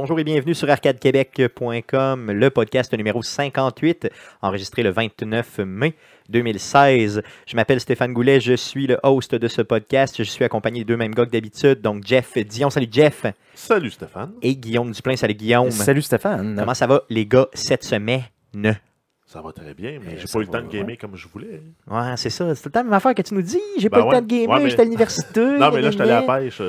Bonjour et bienvenue sur arcadequebec.com, le podcast numéro 58, enregistré le 29 mai 2016. Je m'appelle Stéphane Goulet, je suis le host de ce podcast. Je suis accompagné des deux mêmes gars que d'habitude, donc Jeff Dion. Salut Jeff. Salut Stéphane. Et Guillaume Duplain. Salut Guillaume. Salut Stéphane. Comment ça va les gars cette semaine? Ça va très bien, mais Eh, j'ai pas eu le temps de gamer comme je voulais. Ouais, c'est ça. C'est le temps la même affaire que tu nous dis. J'ai Ben pas eu le temps de gamer, j'étais à l'université. Non, mais là, je suis allé à la pêche.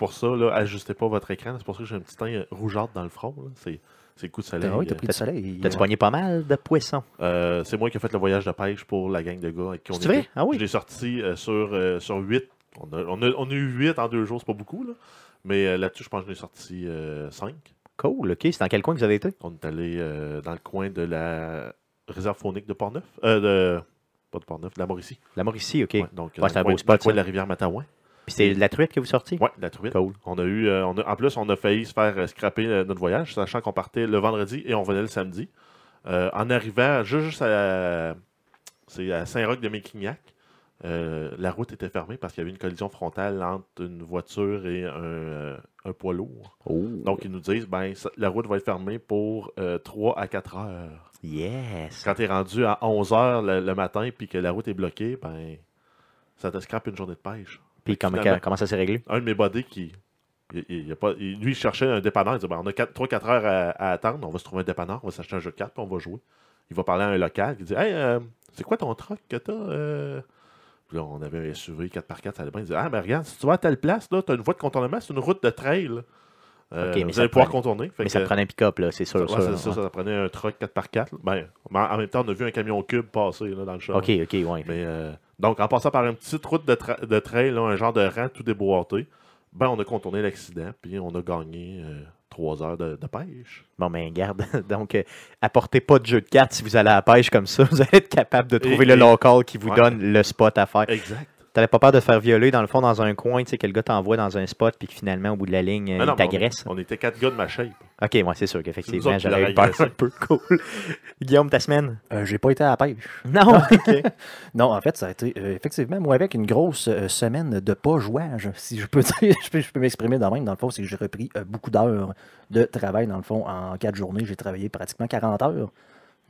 Pour ça, là, ajustez pas votre écran. C'est pour ça que j'ai un petit teint rougeâtre dans le front. là. C'est c'est le coup de soleil. Ah oui, t'as Euh, pris du soleil. T'as-tu pogné pas mal de poissons? euh, c'est moi qui ai fait le voyage de pêche pour la gang de gars avec qui on C'est était. vrai? Ah oui. Je l'ai sorti euh, sur, euh, sur 8. On a, on, a, on a eu 8 en deux jours, c'est pas beaucoup. Là. Mais euh, là-dessus, je pense que je l'ai sorti 5. Cool, ok. C'est dans quel coin que vous avez été? On est allé euh, dans le coin de la réserve faunique de Portneuf. Euh, de, pas de Portneuf, de la Mauricie. La Mauricie, ok. Ouais, donc, Ouais, dans le un coin- beau dans spot, le coin de la rivière Matawan. Puis c'est de la truite que vous sortiez? Ouais, la truite. Cool. On a eu, euh, on a- en plus, on a failli se faire euh, scraper euh, notre voyage, sachant qu'on partait le vendredi et on venait le samedi. Euh, en arrivant juste, à, à Saint-Roch de Méquignac, euh, la route était fermée parce qu'il y avait une collision frontale entre une voiture et un, un poids lourd. Oh. Donc, ils nous disent, ben, la route va être fermée pour 3 à 4 heures. Yes. Quand tu es rendu à 11 heures le, le matin puis que la route est bloquée, ben, ça te scrape une journée de pêche. Puis comment, comment ça s'est réglé? un de mes buddies qui. il- a pas, il- lui, il cherchait un dépanneur. Il disait ben, on a 3-4 heures à, à attendre. On va se trouver un dépanneur. On va s'acheter un jeu de cartes. Puis on va jouer. Il va parler à un local. Il dit Hey, euh, c'est quoi ton truck que t'as euh? Puis là, on avait un SUV 4x4. Ça allait bien. Il dit Ah, ben regarde, si tu vas à telle place, là, tu as une voie de contournement. C'est une route de trail. Euh, mais vous allez pouvoir prenait- contourner. Mais que- ça prenait un pick-up, là, c'est sûr. Ouais, sûr, c'est ça, ouais. ça prenait un truck 4x4. Ben, mais en en même temps, on a vu un camion cube passer là, dans le champ. Ok, ok, ouais. Mais, euh, donc, en passant par une petite route de, tra- de trail, là, un genre de rang tout déboîté, ben, on a contourné l'accident, puis on a gagné euh, trois heures de, de pêche. Bon, ben, garde. Donc, euh, apportez pas de jeu de cartes si vous allez à la pêche comme ça. Vous allez être capable de trouver Et- le local qui vous Ouais. donne le spot à faire. Exact. T'avais pas peur de te faire violer, dans le fond, dans un coin, tu sais, que le gars t'envoie dans un spot, puis que finalement, au bout de la ligne, Mais non, il on- t'agresse. On, était quatre gars de ma shape. Ok, ouais, c'est sûr qu'effectivement, j'aurais eu peur un peu. Cool. Guillaume, ta semaine? Euh, J'ai pas été à la pêche. Non, ok. Non, en fait, ça a été euh, effectivement, moi, avec une grosse euh, semaine de pas jouage, si je peux dire, je peux, je peux m'exprimer de même. Dans le fond, c'est que j'ai repris euh, beaucoup d'heures de travail. Dans le fond, en quatre journées, j'ai travaillé pratiquement 40 heures.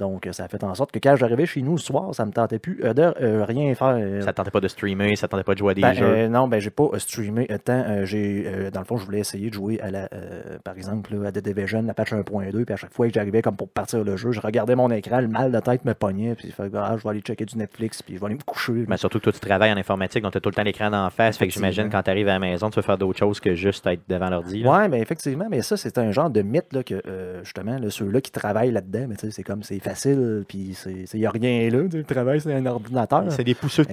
Donc, ça a fait en sorte que quand j'arrivais chez nous le soir, ça me tentait plus euh, de euh, rien faire. Ça tentait pas de streamer, ça tentait pas de jouer à des Ben, jeux. euh, non, ben j'ai pas streamé tant. euh, j'ai, euh, dans le fond, je voulais essayer de jouer à la, euh, par exemple, là, à The Division, la patch 1.2, puis à chaque fois que j'arrivais comme pour partir le jeu, je regardais mon écran, le mal de tête me pognait, puis fait ah, je vais aller checker du Netflix, puis je vais aller me coucher. Mais surtout que toi, tu travailles en informatique, donc tu as tout le temps l'écran d'en face. Fait que j'imagine quand tu arrives à la maison, tu veux faire d'autres choses que juste être devant l'ordi. Ouais, mais effectivement, mais ça, c'est un genre de mythe là, que euh, justement, là, ceux-là qui travaillent là-dedans, mais tu sais, c'est comme c'est facile, puis il n'y a rien là. tu travail, c'est un ordinateur. C'est des pousseux de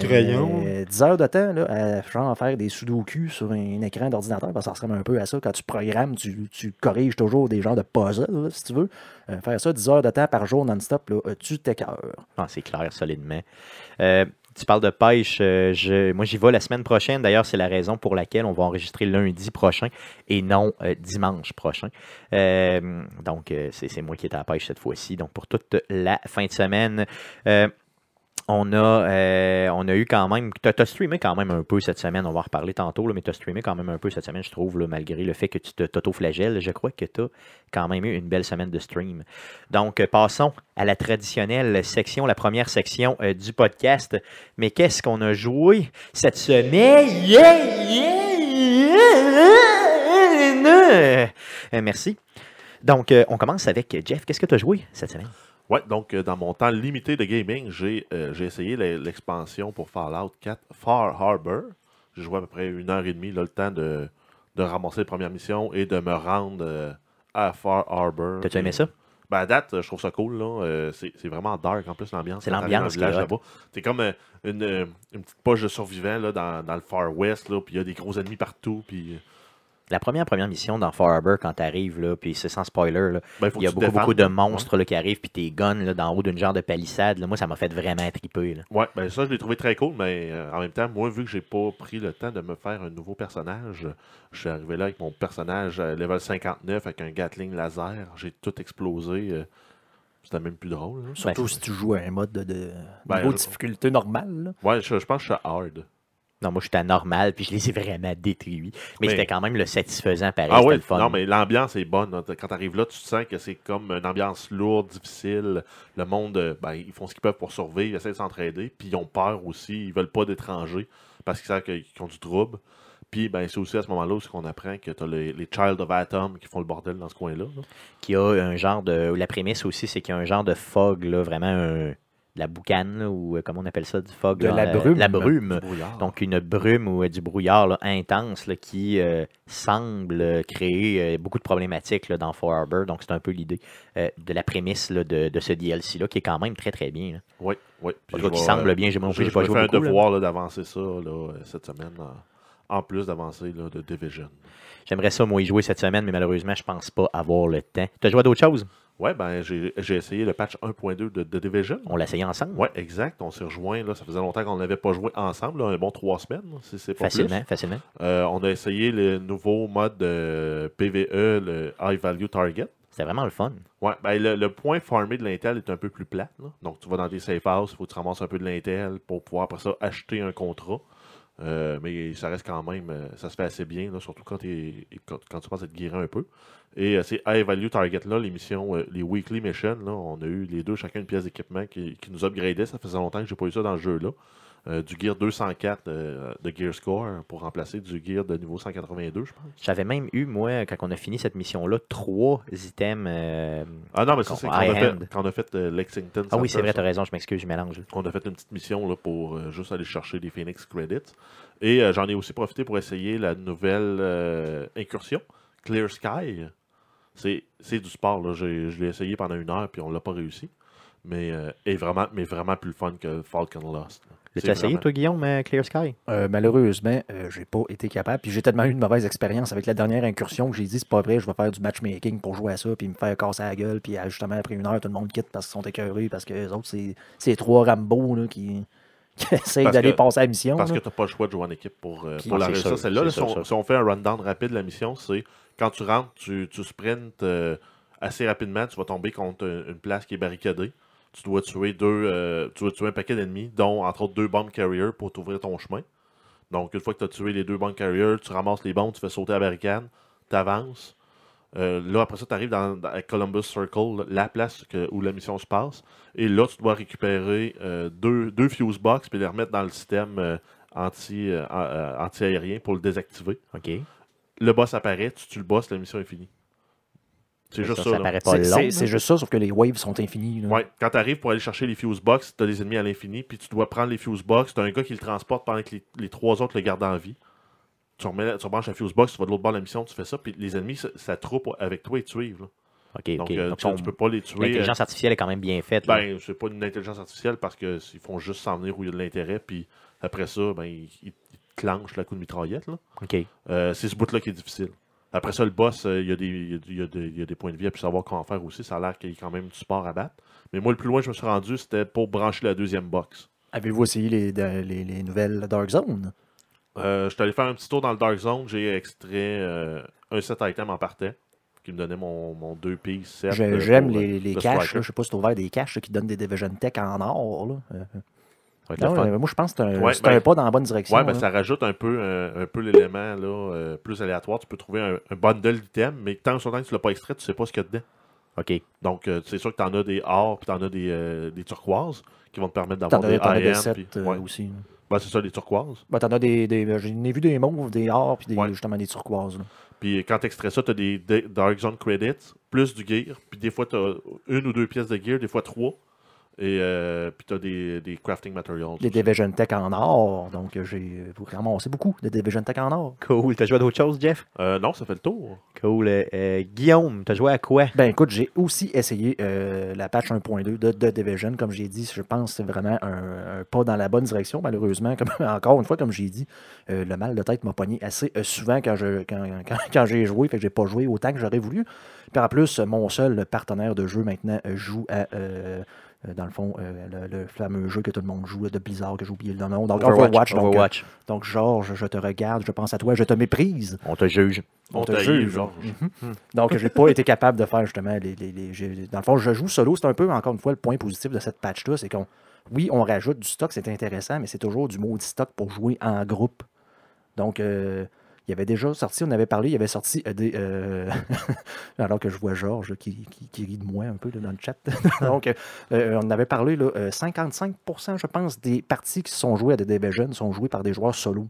Euh, 10 heures de temps là, à genre, faire des sudoku sur un écran d'ordinateur, parce que ça ressemble un peu à ça. Quand tu programmes, tu, tu corriges toujours des genres de puzzles, là, si tu veux. Euh, faire ça 10 heures de temps par jour non-stop, tu t'écœures. Ah, c'est clair, solidement. Euh, tu parles de pêche. euh, je- moi, j'y vais la semaine prochaine. D'ailleurs, c'est la raison pour laquelle on va enregistrer lundi prochain et non euh, dimanche prochain. Euh, donc, c'est c'est moi qui est à la pêche cette fois-ci. Donc, pour toute la fin de semaine. On a, euh, on a eu quand même. Tu as, streamé quand même un peu cette semaine. On va en reparler tantôt, mais tu as streamé quand même un peu cette semaine, je trouve, malgré le fait que tu t'auto-flagelles. Je crois que tu as quand même eu une belle semaine de stream. Donc, euh, passons à la traditionnelle section, la première section euh, du podcast. Mais qu'est-ce qu'on a joué cette semaine? Yeah, merci. Donc, on commence avec Jeff. Qu'est-ce que tu as joué cette semaine? Ouais, donc euh, dans mon temps limité de gaming, j'ai euh, j'ai essayé l'e- l'expansion pour Fallout 4 Far Harbor. J'ai joué à peu près une heure et demie, là, le temps de, de ramasser les premières missions et de me rendre euh, à Far Harbor. T'as-tu aimé ça? Ben, à date, je trouve ça cool. là. Euh, c'est c'est vraiment dark en plus, l'ambiance. C'est l'ambiance là-bas. T'es comme une, une petite poche de survivants là, dans, dans le Far West, là, puis il y a des gros ennemis partout. Puis, La première première mission dans Far Harbor, quand tu arrives, là, puis c'est sans spoiler, là, ben, il y a beaucoup, beaucoup de monstres là, qui arrivent, puis tes guns là, d'en haut d'une genre de palissade. là. moi, ça m'a fait vraiment triper. Là. Ouais, ben ça, je l'ai trouvé très cool, mais euh, en même temps, moi, vu que j'ai pas pris le temps de me faire un nouveau personnage, je suis arrivé là avec mon personnage euh, level 59 avec un Gatling laser. J'ai tout explosé. euh, C'était même plus drôle. là. Surtout Ben, si tu joues à un mode de, de Ben, niveau de je- difficulté normale. là. Ouais, je, je pense que je suis hard. Non, moi, j'étais à normal, puis je les ai vraiment détruits. Mais, Mais- c'était quand même le satisfaisant, pareil. Ah oui, le fun. non, mais l'ambiance est bonne. Quand tu arrives là, tu sens que c'est comme une ambiance lourde, difficile. Le monde, euh, ben, ils font ce qu'ils peuvent pour survivre, ils essaient de s'entraider, puis ils ont peur aussi. Ils veulent pas d'étrangers parce qu'ils savent qu'ils ont du trouble. Puis ben, c'est aussi à ce moment-là où qu'on apprend que tu as les, les Child of Atom qui font le bordel dans ce coin-là. là. Qui a un genre de. La prémisse aussi, c'est qu'il y a un genre de fog, là, vraiment un- de la boucane, là, ou euh, comment on appelle ça, du fog. De là, la euh, brume. La brume. Donc, une brume ou euh, du brouillard là, intense qui euh, semble créer beaucoup de problématiques dans Far Harbor. Donc, c'est un peu l'idée euh, de la prémisse de, de ce DLC-là, qui est quand même très, très bien. Oui, oui. Puis cas, qui semble bien. J'ai pas joué un beaucoup, là. devoir d'avancer ça cette semaine, en, plus d'avancer de Division. J'aimerais ça, moi, y jouer cette semaine, mais malheureusement, je pense pas avoir le temps. Tu as joué à d'autres choses? Ouais, ben j'ai j'ai essayé le patch 1.2 de, de Division. On l'a essayé ensemble? Ouais, exact. On s'est rejoints. Là, ça faisait longtemps qu'on n'avait pas joué ensemble. là, un bon trois semaines, si c'est pas Facilement, plus. facilement. Euh, on a essayé le nouveau mode de PVE, le High Value Target. C'était vraiment le fun. Ouais, ben le, le point farmé de l'Intel est un peu plus plat. Donc, tu vas dans des safe houses, il faut que tu ramasses un peu de l'Intel pour pouvoir après ça acheter un contrat. Euh, mais ça reste quand même, euh, ça se fait assez bien, là, surtout quand, tu penses être guéri un peu. Et euh, ces High Value Target là, les missions, euh, les Weekly Missions, on a eu les deux chacun une pièce d'équipement qui, qui nous upgradait. Ça faisait longtemps que j'ai pas eu ça dans le jeu-là. Euh, du Gear 204 euh, de Gear Score pour remplacer du Gear de niveau 182, je pense. J'avais même eu, moi, quand on a fini cette mission-là, trois items. euh, Ah non, mais ça, c'est quand, on a high fait- hand. quand on a fait Lexington. Ah oui, c'est vrai, tu as raison, je m'excuse, je mélange. On a fait une petite mission là, pour juste aller chercher des Phoenix Credits. Et j'en ai aussi profité pour essayer la nouvelle incursion, Clear Sky. C'est du sport. Là. Je l'ai essayé pendant une heure puis on l'a pas réussi. Mais, est vraiment, mais vraiment plus le fun que Falcon Lost. là. L'as-tu essayé, vraiment- toi, Guillaume, euh, Clear Sky? Euh, malheureusement, euh, j'ai pas été capable. Puis j'ai tellement eu une mauvaise expérience avec la dernière incursion que j'ai dit c'est pas vrai, je vais faire du matchmaking pour jouer à ça, puis me faire casser la gueule. Puis justement, après une heure, tout le monde quitte parce qu'ils sont écœurés, parce que les autres, c'est c'est trois Rambo là, qui, qui essayent d'aller passer à la mission. Parce là. que tu n'as pas le choix de jouer en équipe pour, euh, Puis- pour la réussir. Celle-là, là, si, on, sûr. si on fait un rundown rapide de la mission, c'est quand tu rentres, tu, tu sprints euh, assez rapidement, tu vas tomber contre une place qui est barricadée. Tu dois tuer deux, euh, tu dois tuer un paquet d'ennemis, dont entre autres deux bomb carriers pour t'ouvrir ton chemin. Donc, une fois que tu as tué les deux bomb carriers, tu ramasses les bombes, tu fais sauter la barricade, tu avances. là, après ça, tu arrives dans, dans Columbus Circle, la place que- où la mission se passe. Et là, tu dois récupérer euh, deux, deux fuse box puis les remettre dans le système euh, anti, euh, euh, anti-aérien pour le désactiver. OK. Le boss apparaît, tu tues le boss, la mission est finie. C'est juste ça. ça là. paraît pas C'est- juste ça, sauf que les waves sont infinis. là. Ouais, quand tu arrives pour aller chercher les fuse box, tu as des ennemis à l'infini, puis tu dois prendre les fuse box. Tu as un gars qui le transporte pendant que les, les trois autres le gardent en vie. Tu, remets, tu rebranches la fuse box, tu vas de l'autre bord de la mission, tu fais ça, puis les ennemis, ça, ça troupe avec toi et te suivent. là. Donc, euh, Donc, tu, on- tu peux pas les tuer. euh, L'intelligence artificielle est quand même bien faite. là. Ben, c'est pas une intelligence artificielle parce qu'ils font juste s'en venir où il y a de l'intérêt, puis après ça, ben, ils, ils te clenchent la coup de mitraillette. là. OK. Euh, c'est ce bout-là qui est difficile. Après ça, le boss, euh, il y, a des- il y a- il y a des- il y a des points de vie à plus savoir comment faire aussi. Ça a l'air qu'il y a quand même du support à battre. Mais moi, le plus loin que je me suis rendu, c'était pour brancher la deuxième box. Avez-vous essayé les, les, les nouvelles Dark Zone? Euh, je suis allé faire un petit tour dans le Dark Zone. J'ai extrait euh, un set item en partant qui me donnait mon, mon 2 p set. Je- euh, J'aime pour, les, les le caches. Je sais pas si tu as ouvert des caches qui donnent des Division Tech en or. Là. Non, moi, je pense que c'est un, Ouais, ben- un pas dans la bonne direction. Ouais, ben, ça rajoute un peu, euh, un peu l'élément euh, plus aléatoire. Tu peux trouver un, un bundle d'items, mais tant que tu l'as pas extrait, tu sais pas ce qu'il y a dedans. OK. Donc, euh, c'est sûr que tu en as des or puis tu en as des, euh, des turquoises qui vont te permettre d'avoir des as des sets ouais. aussi. Ben, c'est ça, des turquoises. Ben, t'en as des. des J'en ai vu des mauves, des or, puis Ouais. justement des turquoises. Puis quand tu extrais ça, tu as des, des Dark Zone Credits, plus du gear. Puis des fois, tu as une ou deux pièces de gear, des fois trois. Et euh, puis tu as des, des crafting materials. Des Division Tech en or. Donc, j'ai ramassé beaucoup de Division Tech en or. Cool. T'as joué à d'autres choses, Jeff? Euh, non, ça fait le tour. Cool. Euh, Guillaume, t'as joué à quoi? Ben écoute, j'ai aussi essayé euh, la patch 1.2 de, de Division. Comme j'ai dit, je pense que c'est vraiment un, un pas dans la bonne direction, malheureusement. Comme, encore une fois, comme j'ai dit, euh, le mal de tête m'a pogné assez euh, souvent quand, je, quand, quand- quand j'ai joué, fait que j'ai pas joué autant que j'aurais voulu. Puis en plus, mon seul partenaire de jeu maintenant joue à. Euh, dans le fond, euh, le, le fameux jeu que tout le monde joue de Blizzard, que j'ai oublié le nom. Donc, Overwatch. donc, euh, Overwatch. donc, Georges, je te regarde, je pense à toi, je te méprise. On te juge. On te juge. Georges. Mhm. Donc, j'ai pas été capable de faire justement les. les- les- j'ai- dans le fond, je joue solo. C'est un peu, encore une fois, le point positif de cette patch-là. C'est qu'on oui, on rajoute du stock, c'est intéressant, mais c'est toujours du maudit stock pour jouer en groupe. Donc, euh, il y avait déjà sorti, on avait parlé, il y avait sorti euh, des. euh, alors que je vois Georges qui, qui- qui rit de moi un peu là, dans le chat. Donc, euh, on avait parlé, là, euh, 55%, je pense, des parties qui sont jouées à The Division sont jouées par des joueurs solo.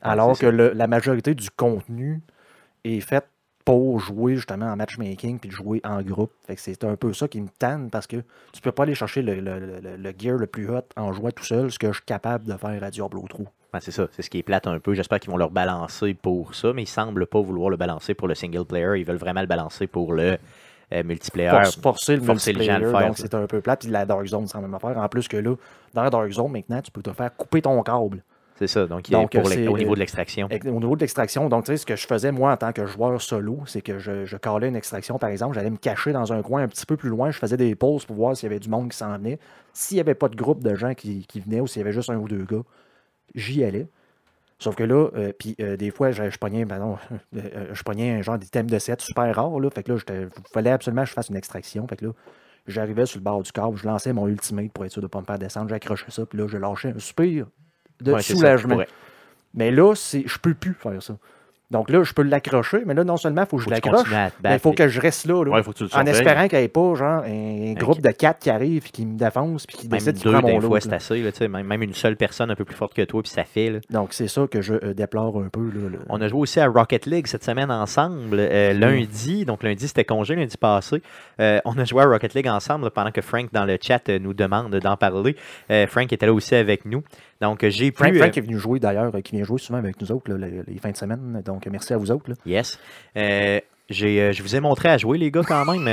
Ah, Alors que le- la majorité du contenu est fait pour jouer justement en matchmaking puis de jouer en groupe. C'est un peu ça qui me tanne parce que tu peux pas aller chercher le, le- le- le gear le plus hot en jouant tout seul, ce que je suis capable de faire à Diablo 3. Ouais, c'est ça, c'est ce qui est plate un peu. J'espère qu'ils vont le balancer pour ça, mais ils semblent pas vouloir le balancer pour le single player. Ils veulent vraiment le balancer pour le euh, multiplayer. Force- forcer le forcer à le multiplayer, faire, donc c'est un peu plate. Puis la Dark Zone, c'est la même affaire. En plus que là, dans la Dark Zone, maintenant, tu peux te faire couper ton câble. C'est ça, donc, Donc, pour au niveau de l'extraction. Ex- Au niveau de l'extraction, donc tu sais, ce que je faisais moi en tant que joueur solo, c'est que je, je calais une extraction, par exemple, j'allais me cacher dans un coin un petit peu plus loin, je faisais des pauses pour voir s'il y avait du monde qui s'en venait. S'il n'y avait pas de groupe de gens qui, qui venaient ou s'il y avait juste un ou deux gars, j'y allais. Sauf que là, euh, puis euh, des fois, je, je pognais, pardon, euh, euh, je pognais un genre d'item de set super rare, là. Fait que là, il fallait absolument que je fasse une extraction. Fait que là, j'arrivais sur le bord du câble, je lançais mon ultimate pour être sûr de ne pas me faire descendre, j'accrochais ça, puis là, je lâchais un soupir de Ouais, c'est ça, soulagement. Mais là, je peux plus faire ça. Donc là, je peux l'accrocher, mais là, non seulement il faut que je l'accroche, mais il faut que je reste là. là, Ouais, faut que tu le en espérant qu'il n'y ait pas genre un groupe de quatre qui arrive et qui me défonce puis qui Même décide de prendre mon lot. c'est assez. là, même, même une seule personne un peu plus forte que toi, puis ça fait. là. Donc c'est ça que je euh, déplore un peu. Là, On a joué aussi à Rocket League cette semaine ensemble, euh, lundi. Donc lundi, c'était congé, lundi passé. Euh, on a joué à Rocket League ensemble pendant que Frank, dans le chat, nous demande d'en parler. Euh, Frank était là aussi avec nous. Donc j'ai pu... Frank, euh, Frank est venu jouer d'ailleurs, euh, qui vient jouer souvent avec nous autres là, les, les fins de semaine. Donc merci à vous autres. là. Yes. Euh, j'ai, je vous ai montré à jouer, les gars, quand même.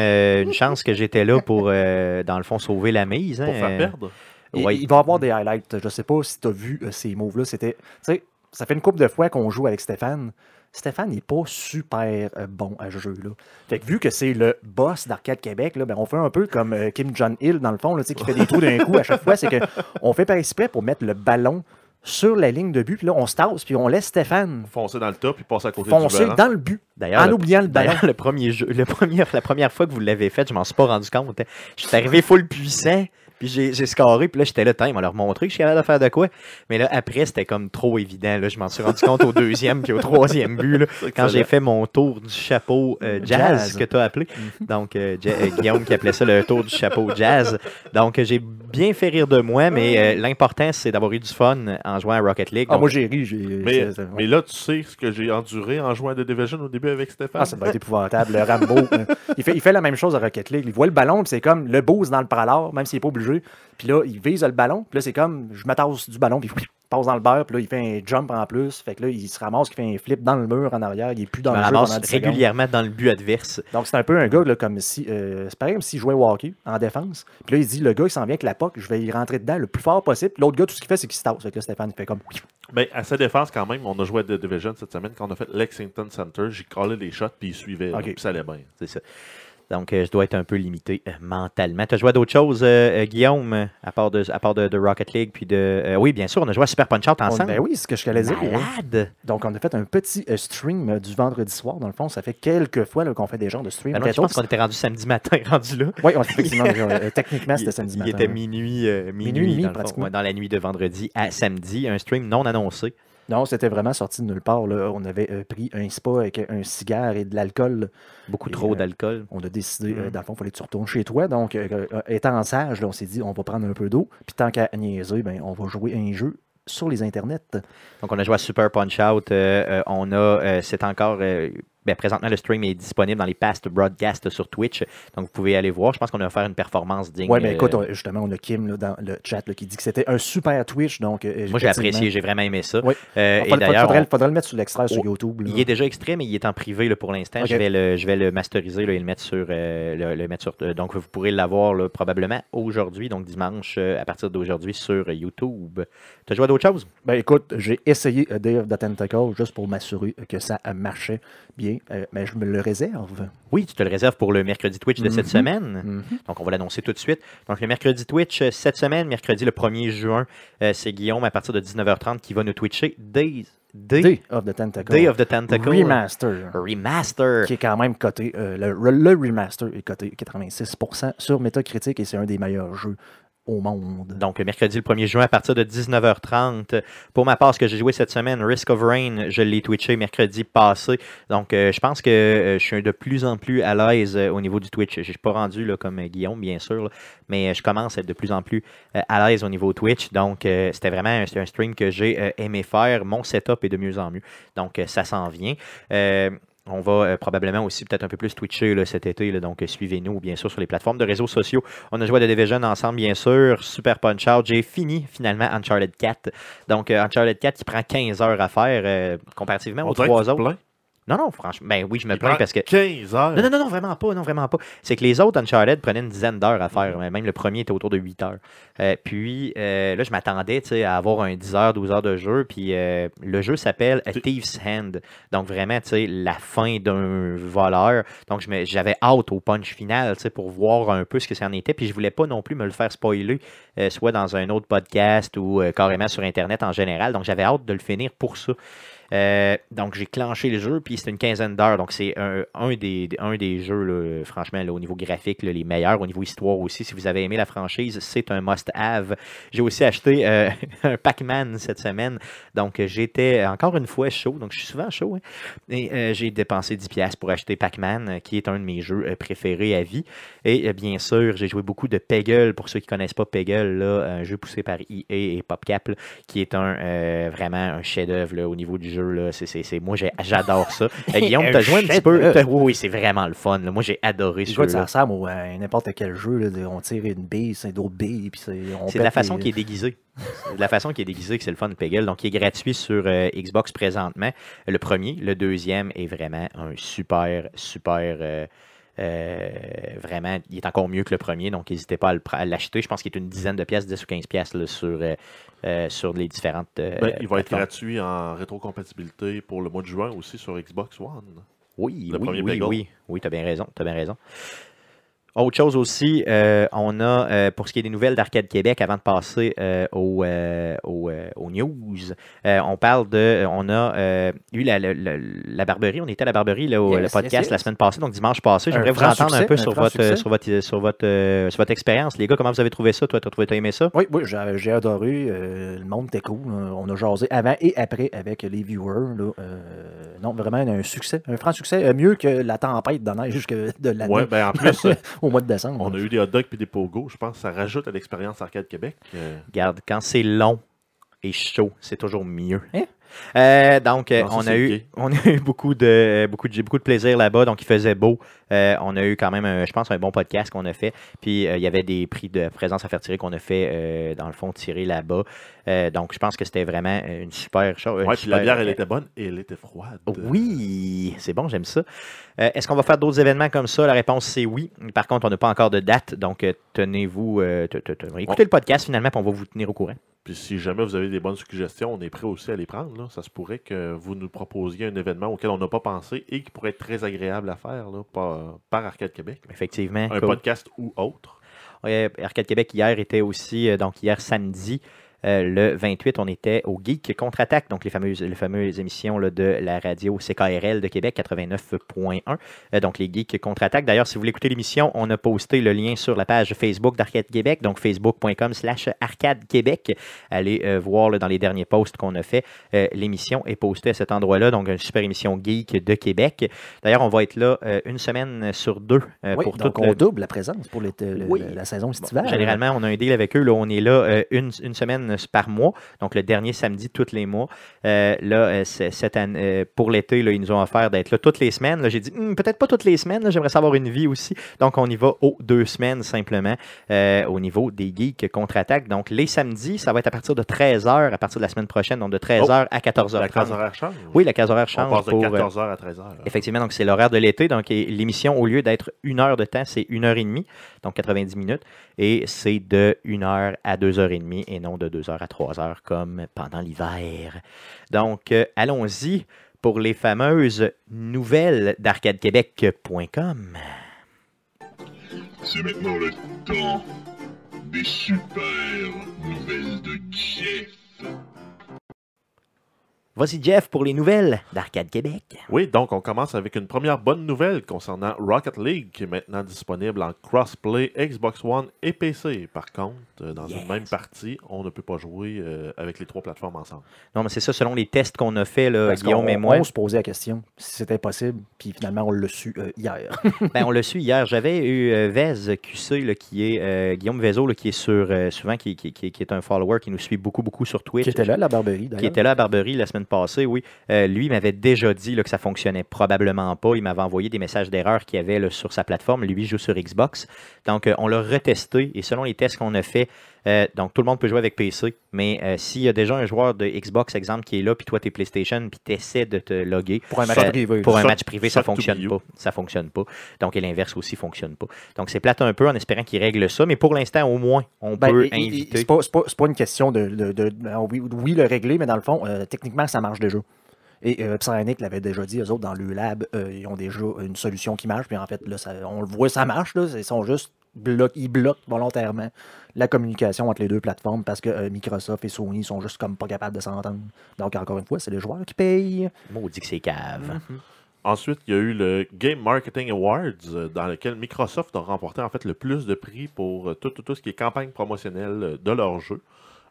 Une chance que j'étais là pour, euh, dans le fond, sauver la mise. hein. Pour faire perdre. Il, Ouais. il va y avoir des highlights. Je sais pas si tu as vu euh, ces moves-là. C'était. Tu sais, ça fait une couple de fois qu'on joue avec Stéphane. Stéphane n'est pas super euh, bon à ce jeu-là. Fait que vu que c'est le boss d'Arcade Québec, là, ben, on fait un peu comme euh, Kim Jong-il, dans le fond, là, qui fait des trous d'un coup à chaque fois. C'est qu'on fait par exprès pour mettre le ballon sur la ligne de but, puis là, on se tasse, puis on laisse Stéphane Foncer dans le top puis passer à côté foncer du ballon. dans le but, D'ailleurs, en le- oubliant le ballon. D'ailleurs, le premier jeu, le premier, la première fois que vous l'avez fait, je m'en suis pas rendu compte. hein. Je suis arrivé full puissant, puis j'ai j'ai scoré, puis là, j'étais là, Tiens, ils m'ont leur montré que je suis capable de faire de quoi. Mais là, après, c'était comme trop évident. Là, je m'en suis rendu compte au deuxième puis au troisième but, là, quand j'ai fait mon tour du chapeau euh, jazz, Jazz. que tu as appelé. Donc, euh, Ja- euh, Guillaume qui appelait ça le tour du chapeau jazz. Donc, euh, j'ai bien fait rire de moi, mais euh, l'important, c'est d'avoir eu du fun en jouant à Rocket League. Ah, Donc, moi, j'ai ri. j'ai- Mais, c'est- c'est- mais là, tu sais ce que j'ai enduré en jouant à The Division au début avec Stéphane? Ah, ça va être épouvantable. Le Rambo, euh, il, fait, il fait la même chose à Rocket League. Il voit le ballon, puis c'est comme le boost dans le pralard, même s'il n'est pas obligé. Puis là, il vise le ballon, puis là, c'est comme je m'attasse du ballon, puis il passe dans le beurre, puis là, il fait un jump en plus. Fait que là, il se ramasse, il fait un flip dans le mur en arrière. Il est plus dans me le jeu pendant ramasse 10 secondes. régulièrement dans le but adverse. Donc, c'est un peu un gars là, comme si. euh, c'est pareil comme s'il jouait au hockey en défense. Puis là, il dit le gars, il s'en vient avec la POC, je vais y rentrer dedans le plus fort possible. L'autre gars, tout ce qu'il fait, c'est qu'il se tasse. Fait que là, Stéphane, il fait comme. Ben, à sa défense, quand même, on a joué à The Division cette semaine. Quand on a fait Lexington Center, j'ai collé les shots puis il suivait. là, Ok. Puis ça allait bien. C'est ça. Donc, euh, je dois être un peu limité euh, mentalement. Tu as joué à d'autres choses, euh, Guillaume, à part, de, à part de, de Rocket League, puis de... oui, bien sûr, on a joué à Super Punch-Out ensemble. ben oui, c'est ce que je allais dire. Malade! Donc, on a fait un petit stream du vendredi soir. Dans le fond, ça fait quelques fois qu'on fait des genres de stream. Ben non, je pense qu'on était rendu samedi matin, rendu là. Oui, effectivement. techniquement, c'était Il- samedi il matin. était ouais. minuit, minuit, dans la nuit de vendredi à samedi. Un stream non annoncé. Non, c'était vraiment sorti de nulle part. là. On avait euh, pris un spa avec un cigare et de l'alcool. Beaucoup Et, trop euh, d'alcool. On a décidé, euh, Mm. dans le fond, il fallait que tu retournes chez toi. Donc, étant sage, là, on s'est dit, on va prendre un peu d'eau. Puis tant qu'à niaiser, ben, on va jouer un jeu sur les internets. Donc, on a joué à Super Punch-Out. euh, euh, on a... c'est encore... ben, présentement, le stream est disponible dans les past broadcasts sur Twitch. Donc, vous pouvez aller voir. Je pense qu'on a faire une performance digne. Oui, mais euh, écoute, on- justement, on a Kim là, dans le chat là, qui dit que c'était un super Twitch. Donc, euh, Moi, j'ai apprécié. J'ai vraiment aimé ça. Oui. Euh, il et faudrait, d'ailleurs, faudrait- on- faudrait le mettre sur l'extrait sur Oh, YouTube. là. Il est déjà extrait, mais il est en privé pour l'instant. Je, vais le, je vais le masteriser et le mettre sur. euh, le, le mettre sur euh, donc, vous pourrez l'avoir probablement aujourd'hui, donc dimanche, à partir d'aujourd'hui, sur YouTube. Tu as joué à d'autres choses? Ben écoute, j'ai essayé of the Tentacle juste pour m'assurer que ça marchait bien, euh, mais je me le réserve. Oui, tu te le réserves pour le mercredi Twitch de cette Mhm. semaine. Mhm. Donc, on va l'annoncer tout de suite. Donc, le mercredi Twitch, euh, cette semaine, mercredi le 1er juin, euh, c'est Guillaume à partir de 19h30 qui va nous twitcher Days, Day, Day of the Tentacle. Day of the Tentacle Remaster. Remaster. Qui est quand même coté. euh, le, le remaster est coté 86% sur Metacritic et c'est un des meilleurs jeux au monde. Donc, mercredi le 1er juin à partir de 19h30. Pour ma part, ce que j'ai joué cette semaine, Risk of Rain, je l'ai twitché mercredi passé. Donc, euh, je pense que euh, je suis de plus en plus à l'aise euh, au niveau du Twitch. Je ne suis pas rendu là, comme Guillaume, bien sûr, mais je commence à être de plus en plus à l'aise au niveau Twitch. Donc, c'était vraiment un, stream que j'ai aimé faire. Mon setup est de mieux en mieux. Donc, ça s'en vient. On va euh, probablement aussi peut-être un peu plus twitcher là, cet été, là, donc euh, suivez-nous bien sûr sur les plateformes de réseaux sociaux. On a joué à The Division ensemble bien sûr, super punch out. J'ai fini finalement Uncharted 4. Donc euh, Uncharted 4 qui prend 15 heures à faire comparativement aux trois autres. Non, non, franchement. Ben oui, je me plains parce que. 15 heures. Non, non, non, non, vraiment pas. Non, vraiment pas. C'est que les autres Uncharted prenaient une dizaine d'heures à faire. Même le premier était autour de 8 heures. Euh, puis euh, là, je m'attendais à avoir un 10 heures, 12 heures de jeu. Puis euh, le jeu s'appelle A Thief's Hand. Donc vraiment, tu sais, la fin d'un voleur. Donc j'avais hâte au punch final pour voir un peu ce que ça en était. Puis je voulais pas non plus me le faire spoiler, soit dans un autre podcast ou carrément sur Internet en général. Donc j'avais hâte de le finir pour ça. Euh, donc, j'ai clenché le jeu, puis c'est une quinzaine d'heures. Donc, c'est un, des, un des jeux, franchement, au niveau graphique, les meilleurs, au niveau histoire aussi. Si vous avez aimé la franchise, c'est un must-have. J'ai aussi acheté euh, un Pac-Man cette semaine. Donc, j'étais encore une fois chaud. Donc, je suis souvent chaud. Hein. Et euh, j'ai dépensé 10$ pour acheter Pac-Man, qui est un de mes jeux préférés à vie. Et bien sûr, j'ai joué beaucoup de Peggle. Pour ceux qui ne connaissent pas Peggle, un jeu poussé par EA et PopCap, qui est un, vraiment un chef-d'œuvre au niveau du jeu moi, j'adore ça. Euh, Guillaume, t'as joué un petit peu. Oui, c'est vraiment le fun. Moi, j'ai adoré ce jeu. Ça ressemble à n'importe quel jeu. on tire une bille, c'est d'autres billes. c'est de la façon qui est déguisée. de la façon qui est déguisée que c'est le fun de Peggle. Donc, il est gratuit sur euh, Xbox présentement. Le premier. Le deuxième est vraiment un super, super. Euh, vraiment, il est encore mieux que le premier, donc n'hésitez pas à l'acheter. Je pense qu'il est une dizaine de pièces, 10 ou 15 pièces sur, euh, sur les différentes. Euh, ben, il va être gratuit en rétrocompatibilité pour le mois de juin aussi sur Xbox One. Oui, oui, oui, oui, oui, tu as bien raison, tu as bien raison. Autre chose aussi, euh, on a, euh, pour ce qui est des nouvelles d'Arcade Québec, avant de passer euh, aux, news, on parle de, on a eu la, la, Barberie, on était à la Barberie, là, au le podcast la semaine passée, donc dimanche passé. J'aimerais vous entendre un peu sur votre, sur votre, sur votre, sur votre expérience. Les gars, comment vous avez trouvé ça? Toi, tu as aimé ça? Oui, oui, j'ai adoré. le monde était cool. On a jasé avant et après avec les viewers. non, vraiment un succès, un franc succès. mieux que la tempête de neige que de l'année. Oui, ben en plus... au mois de décembre. On a eu des hot dogs et des pogos. Je pense que ça rajoute à l'expérience Arcade Québec. Euh. Regarde, quand c'est long et chaud, c'est toujours mieux. Hein? Euh, donc, euh, on, a eu, on a eu beaucoup de, beaucoup de, beaucoup de plaisir là-bas. Donc, il faisait beau. Euh, on a eu quand même, je pense, un bon podcast qu'on a fait. Puis, il y avait des prix de présence à faire tirer qu'on a fait, dans le fond, tirer là-bas. Donc, je pense que c'était vraiment une super chose. Oui, puis la bière, elle était bonne et elle était froide. Oui, c'est bon, j'aime ça. Est-ce qu'on va faire d'autres événements comme ça? La réponse, c'est oui. Par contre, on n'a pas encore de date. Donc, tenez-vous, écoutez le podcast finalement, puis on va vous tenir au courant. Puis si jamais vous avez des bonnes suggestions, on est prêt aussi à les prendre. Ça se pourrait que vous nous proposiez un événement auquel on n'a pas pensé et qui pourrait être très agréable à faire là, par, Arcade Québec. Effectivement. Un podcast ou autre. Arcade Québec hier était aussi, euh, donc hier samedi, euh, le 28, on était au Geek Contre-Attaque, donc les fameuses, les fameuses émissions là, de la radio CKRL de Québec 89.1. Euh, donc les Geeks Contre-Attaque. D'ailleurs, si vous voulez écouter l'émission, on a posté le lien sur la page Facebook d'Arcade Québec, donc facebook.com slash Arcade Québec. Allez euh, voir dans les derniers posts qu'on a fait. l'émission est postée à cet endroit-là, donc une super émission geek de Québec. D'ailleurs, on va être là une semaine sur deux. pour donc on double la présence pour la saison estivale. généralement, on a un deal avec eux. Là, on est là une, une semaine par mois. Donc, le dernier samedi tous les mois. Euh, là, euh, cette année, euh, pour l'été, ils nous ont offert d'être là toutes les semaines. J'ai dit, hmm, peut-être pas toutes les semaines. J'aimerais savoir une vie aussi. Donc, on y va aux deux semaines simplement au niveau des geeks contre-attaque. Donc, les samedis, ça va être à partir de 13h à partir de la semaine prochaine. Donc, de 13h à 14h. La case horaire change? Oui, la case horaire change. On passe de 14h à 13h. Effectivement, donc c'est l'horaire de l'été. Donc, l'émission, au lieu d'être une heure de temps, c'est une heure et demie. Donc, 90 minutes. Et c'est de 1 heure à 2 heures et demie et non de 2 heures à 3 heures comme pendant l'hiver. Donc, euh, allons-y pour les fameuses nouvelles d'arcadequebec.com. C'est maintenant le temps des super nouvelles de Jeff. Vas-y, Jeff, pour les nouvelles d'Arcade Québec. Oui, donc on commence avec une première bonne nouvelle concernant Rocket League, qui est maintenant disponible en crossplay Xbox One et PC. Par contre, dans Yes. une même partie, on ne peut pas jouer euh, avec les trois plateformes ensemble. Non, mais c'est ça, selon les tests qu'on a fait, là, Parce Guillaume et moi. On se posait la question si c'était possible, puis finalement, on l'a su euh, hier. Ben, on l'a su hier. J'avais eu euh, Vez QC, là, qui est euh, Guillaume Vezo, là, qui est sur euh, souvent, qui, qui- qui- qui est un follower, qui nous suit beaucoup, beaucoup sur Twitch. qui était là, la Barberie, qui d'ailleurs. était là à Barberie la semaine passée, oui. Euh, lui, il m'avait déjà dit là, que ça fonctionnait probablement pas. Il m'avait envoyé des messages d'erreur qu'il y avait là, sur sa plateforme. Lui, il joue sur Xbox. Donc, euh, on l'a retesté et selon les tests qu'on a fait, euh, donc tout le monde peut jouer avec PC. Mais euh, s'il y a déjà un joueur de Xbox, exemple, qui est là, puis toi, tu es PlayStation, puis tu essaies de te loguer. Pour un match ça- privé. Pour un Soft- match privé, ça to fonctionne pas. Ça fonctionne pas. Donc, et l'inverse aussi fonctionne pas. Donc, c'est plate un peu en espérant qu'il règle ça. Mais pour l'instant, au moins, on Ben, peut et- inviter. C'est pas, pas- une question de. de- de- ben, oui, le régler, mais dans le fond, euh, techniquement, ça marche déjà. Et euh, l'avait déjà dit, eux autres, dans le lab, euh, ils ont déjà une solution qui marche. Puis en fait, là, ça- on le voit, ça marche. Là, ils sont juste bloquent, ils bloquent volontairement la communication entre les deux plateformes parce que euh, Microsoft et Sony sont juste comme pas capables de s'entendre. Donc, encore une fois, c'est les joueurs qui payent. Maudit que c'est cave. Ensuite, il y a eu le Game Marketing Awards, euh, dans lequel Microsoft a remporté en fait le plus de prix pour euh, tout, tout, tout ce qui est campagne promotionnelle de leur jeu.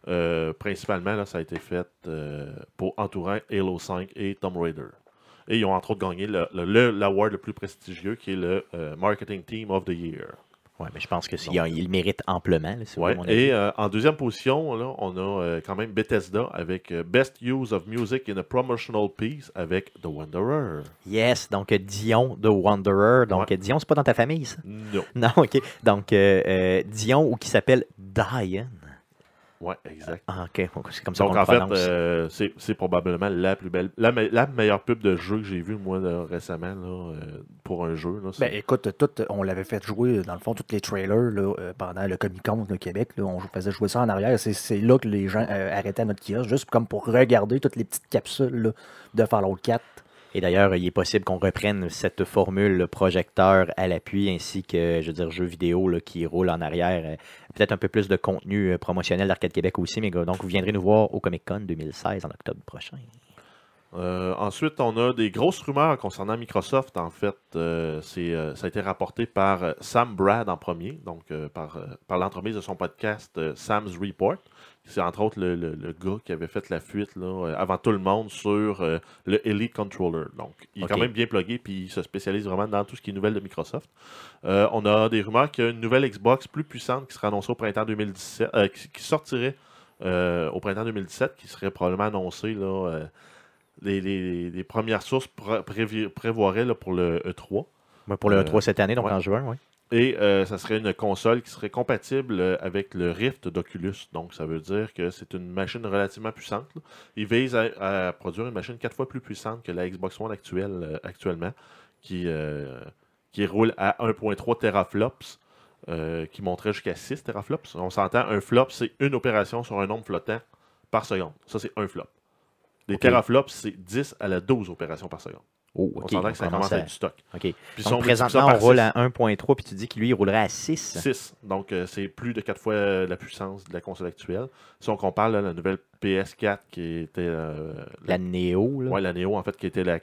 Euh, principalement, là, ça a été fait euh, pour entourer Halo 5 et Tomb Raider. Et ils ont entre autres gagné le- le- le- l'award le, plus prestigieux qui est le euh, Marketing Team of the Year. Ouais, mais je pense que il, il mérite amplement. là, Ouais, mon et euh, en deuxième position, là, on a euh, quand même Bethesda avec euh, Best Use of Music in a Promotional Piece avec The Wanderer. Yes, donc Dion de Wanderer. Donc Ouais. Dion, c'est pas dans ta famille, ça? Non. Non, ok. Donc Dion ou qui s'appelle Diane. Ouais, exact. Ah, ok. C'est comme ça Donc en fait, euh, c'est c'est probablement la plus belle, la, me- la meilleure pub de jeu que j'ai vue moi là, récemment là, euh, pour un jeu. Là, Ben, écoute, tout, on l'avait fait jouer, dans le fond, tous les trailers là, euh, pendant le Comic Con de Québec. Là, on faisait jouer ça en arrière. C'est, c'est là que les gens euh, arrêtaient notre kiosque, juste comme pour regarder toutes les petites capsules là, de Fallout 4. Et d'ailleurs, il est possible qu'on reprenne cette formule le projecteur à l'appui ainsi que, je veux dire, jeux vidéo qui roule en arrière. Euh, Peut-être un peu plus de contenu euh, promotionnel d'Arcade Québec aussi. Mais donc, vous viendrez nous voir au Comic Con 2016 en octobre prochain. Euh, ensuite, on a des grosses rumeurs concernant Microsoft. En fait, ça a été rapporté par Sam Brad en premier, donc par, par l'entremise de son podcast Sam's Report. C'est entre autres le, le- le gars qui avait fait la fuite là, euh, avant tout le monde sur euh, le Elite Controller. Donc, il est quand même bien plugué puis il se spécialise vraiment dans tout ce qui est nouvelle de Microsoft. Euh, on a des rumeurs qu'il y a une nouvelle Xbox plus puissante qui sera annoncée au printemps 2017, euh, qui, qui sortirait au printemps 2017, qui serait probablement annoncée là, les, les- les premières sources pré- prévoiraient là, pour le E3. Ouais, pour le Euh, 3 cette année, donc ouais. en juin, oui. Et euh, ça serait une console qui serait compatible euh, avec le Rift d'Oculus. Donc, ça veut dire que c'est une machine relativement puissante. là. Il vise à, à produire une machine quatre fois plus puissante que la Xbox One actuelle, euh, actuellement, qui, euh, qui roule à 1.3 teraflops, qui monterait jusqu'à 6 teraflops. On s'entend, un flop, c'est une opération sur un nombre flottant par seconde. Ça, c'est un flop. Les teraflops, c'est 10 à la 12 opérations par seconde. Oh, On s'entend que ça commence à à- être du stock. OK. Puis Donc, présentement, on roule à 1.3, puis tu dis que lui, il roulerait à 6. 6. Donc, euh, c'est plus de 4 fois euh, la puissance de la console actuelle. Si on compare là, la nouvelle PS4 qui était. euh, La Neo, ouais, la Neo, en fait, qui était la,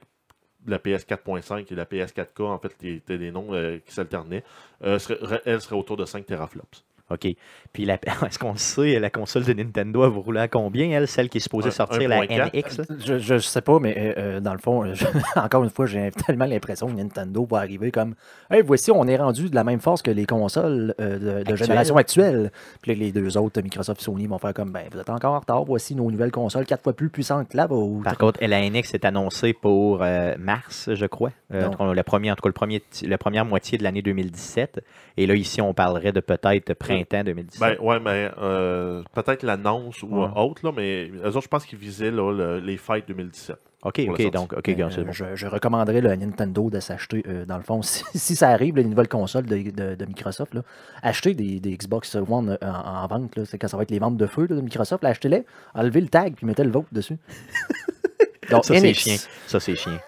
la PS 4.5 et la PS 4K, en fait, qui étaient des noms euh, qui s'alternaient, elle serait autour de 5 teraflops. OK. Puis, la- est-ce qu'on le sait, la console de Nintendo, elle va rouler à combien, elle, celle qui est supposée Un- sortir, la 1.4? NX? là? Je, je sais pas, mais euh, euh, dans le fond, euh, je- encore une fois, j'ai tellement l'impression que Nintendo va arriver comme Hey, voici, on est rendu de la même force que les consoles euh, de, génération actuelle. Puis là, les deux autres, Microsoft et Sony, vont faire comme Ben, vous êtes encore en retard, voici nos nouvelles consoles quatre fois plus puissantes que la vôtre. Par contre, la NX est annoncée pour euh, mars, je crois. Euh, le premier, en tout cas, le premier, la première moitié de l'année 2017. Et là, ici, on parlerait de peut-être printemps 2017. Ben, ouais, mais euh, peut-être l'annonce ou Ouais. autre, là, mais eux autres, je pense qu'ils visaient là, le- les fêtes 2017. OK, OK, donc, OK, Euh, bon. je, je recommanderais là, à Nintendo de s'acheter, euh, dans le fond, si, si ça arrive, là, les nouvelles consoles de, de- de Microsoft, là, acheter des, des Xbox One euh, en, en vente, là, c'est quand ça va être les ventes de feu là, de Microsoft, là, achetez-les, enlevez le tag, puis mettez le vôtre dessus. Donc, Ça, c'est chien. Ça, c'est chien.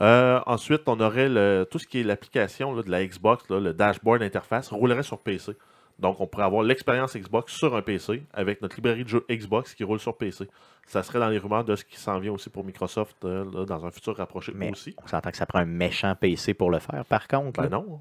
Euh, ensuite, on aurait le- tout ce qui est l'application là, de la Xbox, là, le dashboard interface, roulerait sur PC. Donc, on pourrait avoir l'expérience Xbox sur un PC avec notre librairie de jeux Xbox qui roule sur PC. Ça serait dans les rumeurs de ce qui s'en vient aussi pour Microsoft euh, là, dans un futur rapproché Mais aussi. on s'entend que ça prend un méchant PC pour le faire, par contre. Ben non.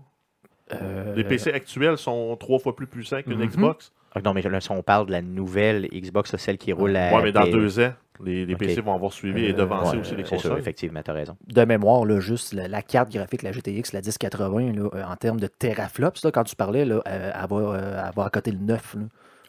Euh, Les PC actuels sont trois fois plus puissants qu'une Mhm. Xbox. Ah, Non, mais là, si on parle de la nouvelle Xbox, celle qui roule à. Ouais, mais dans deux ans, les. PC vont avoir suivi et Euh, devancé Ouais, aussi les c'est sûr, consoles. effectivement, tu as raison. de mémoire, là, juste la, la carte graphique, la GTX, la 1080, là, euh, en termes de teraflops, là, quand tu parlais, là, euh, elle, va, elle va à côté le 9. là.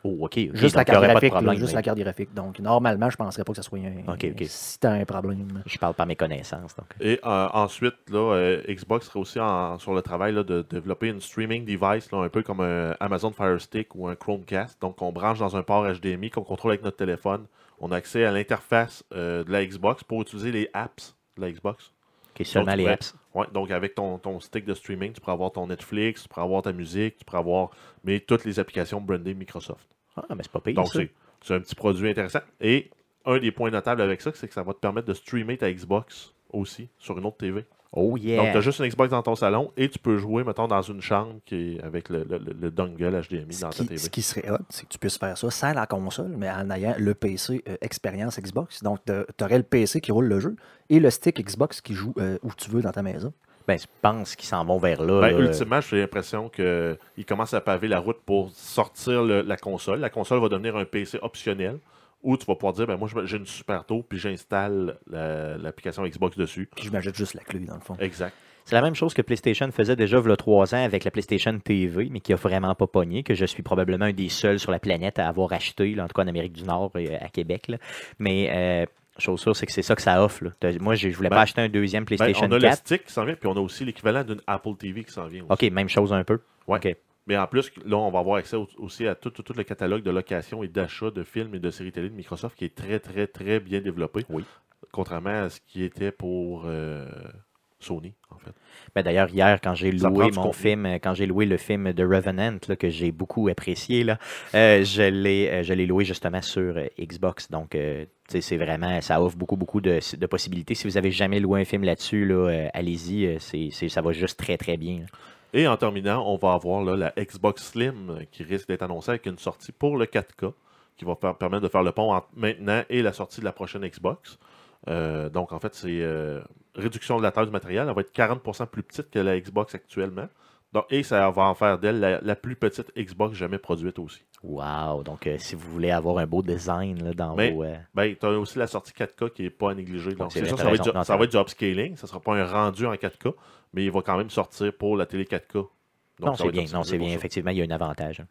Oh, OK. Juste la carte graphique. là, juste mais la carte graphique. Donc, normalement, je ne penserais pas que ça soit un, Ok, ok. si t'as un problème. Je parle par mes connaissances. Donc. Et euh, ensuite, là, euh, Xbox serait aussi en- sur le travail là, de développer une streaming device, là, un peu comme un Amazon Fire Stick ou un Chromecast. Donc, on branche dans un port HDMI qu'on contrôle avec notre téléphone. On a accès à l'interface euh, de la Xbox pour utiliser les apps de la Xbox. OK, seulement tu les pourrais- apps. Ouais, donc, avec ton, ton stick de streaming, tu pourras avoir ton Netflix, tu pourras avoir ta musique, tu pourras avoir mais toutes les applications brandées Microsoft. Ah, mais c'est pas pire. Donc, ça. c'est c'est un petit produit intéressant. Et un des points notables avec ça, c'est que ça va te permettre de streamer ta Xbox aussi sur une autre TV. Oh, yeah. Donc, tu as juste une Xbox dans ton salon et tu peux jouer, mettons, dans une chambre qui est avec le, le- le- le dongle HDMI Ce dans ta qui, TV. ce qui serait hot, c'est que tu puisses faire ça sans la console, mais en ayant le PC euh, expérience Xbox. Donc, tu aurais le PC qui roule le jeu et le stick Xbox qui joue euh, où tu veux dans ta maison. Ben, je pense qu'ils s'en vont vers là. Ben, là. ultimement, j'ai l'impression qu'ils commencent à paver la route pour sortir le- la console. La console va devenir un PC optionnel où tu vas pouvoir dire ben, moi, j'ai une Super Tour puis j'installe la- l'application Xbox dessus. Puis je m'ajoute juste la clé, dans le fond. Exact. C'est la même chose que PlayStation faisait déjà il y a trois ans avec la PlayStation TV, mais qui a vraiment pas pogné, que je suis probablement un des seuls sur la planète à avoir acheté, là, en tout cas en Amérique du Nord et à Québec. là. Mais euh, chose sûre, c'est que c'est ça que ça offre. là. Moi, je je voulais Ben, pas acheter un deuxième Ben, PlayStation on a le 4. stick qui s'en vient puis on a aussi l'équivalent d'une Apple TV qui s'en vient. aussi. OK, même chose un peu. Ouais. OK. Mais en plus, là, on va avoir accès au- aussi à tout, tout- tout le catalogue de location et d'achat de films et de séries télé de Microsoft qui est très, très, très bien développé. Oui. Contrairement à ce qui était pour euh, Sony, en fait. Ben, D'ailleurs, hier, quand j'ai loué mon film, quand j'ai loué le film de Revenant, là, que j'ai beaucoup apprécié, là, euh, je l'ai euh, je l'ai loué justement sur euh, Xbox. Donc, euh, c'est vraiment, ça offre beaucoup, beaucoup de, de possibilités. Si vous avez jamais loué un film là-dessus, là, euh, allez-y, euh, ça va juste très, très bien. là. Et en terminant, on va avoir là, la Xbox Slim euh, qui risque d'être annoncée avec une sortie pour le 4K qui va per- permettre de faire le pont entre maintenant et la sortie de la prochaine Xbox. Euh, donc, en fait, c'est euh, réduction de la taille du matériel. Elle va être 40% plus petite que la Xbox actuellement. Donc, et ça va en faire d'elle la, la plus petite Xbox jamais produite aussi. Wow! Donc, euh, si vous voulez avoir un beau design là, dans Mais- vos. euh, Ben, tu as aussi la sortie 4K qui n'est pas à négliger. Donc, c'est sûr, ça va, être du, ça va être du upscaling. Ça ne sera pas un rendu en 4K, mais il va quand même sortir pour la télé 4K. Donc, non, c'est bien. Non, c'est bien. ça. Effectivement, il y a un avantage. hein.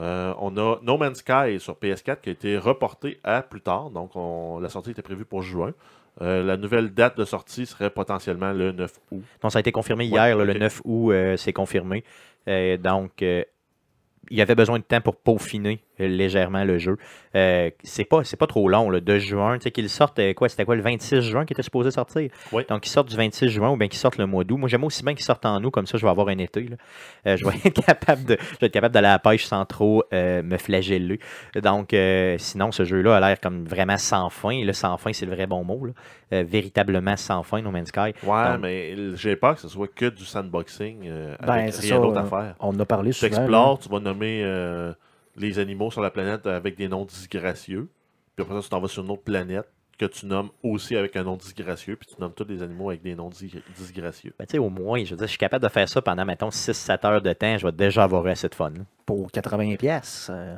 Euh, on a No Man's Sky sur PS4 qui a été reporté à plus tard. Donc, on- la sortie était prévue pour juin. Euh, la nouvelle date de sortie serait potentiellement le 9 août. Non, ça a été confirmé Ouais, hier, là, le 9 août, euh, c'est confirmé. Euh, donc, il y avait besoin de temps pour peaufiner euh, légèrement le jeu. Euh, c'est pas, c'est pas trop long, le 2 juin. Tu sais, qu'il sorte, euh, quoi, c'était quoi, le 26 juin qui était supposé sortir? Oui. Donc, ils sortent du 26 juin ou bien qu'ils sortent le mois d'août. Moi, j'aime aussi bien qu'ils sortent en août, comme ça, je vais avoir un été. là. Euh, je vais être capable de, je vais être capable d'aller à la pêche sans trop euh, me flageller. Donc, euh, sinon, ce jeu-là a l'air comme vraiment sans fin. Et là, sans fin, c'est le vrai bon mot. là. Euh, véritablement sans fin, No Man's Sky. Ouais, Donc- mais j'ai peur que ce soit que du sandboxing euh, Ben, avec rien d'autre à faire. On en a parlé Tu souvent. là. explores, tu vas nommer euh, les animaux sur la planète avec des noms disgracieux. Puis après ça, tu t'en vas sur une autre planète que tu nommes aussi avec un nom disgracieux. Puis tu nommes tous les animaux avec des noms dis- disgracieux. Ben, tu sais, au moins, je veux dire, je suis capable de faire ça pendant, mettons, 6-7 heures de temps. Je vais déjà avoir assez de fun. là. Pour 80 pièces. euh,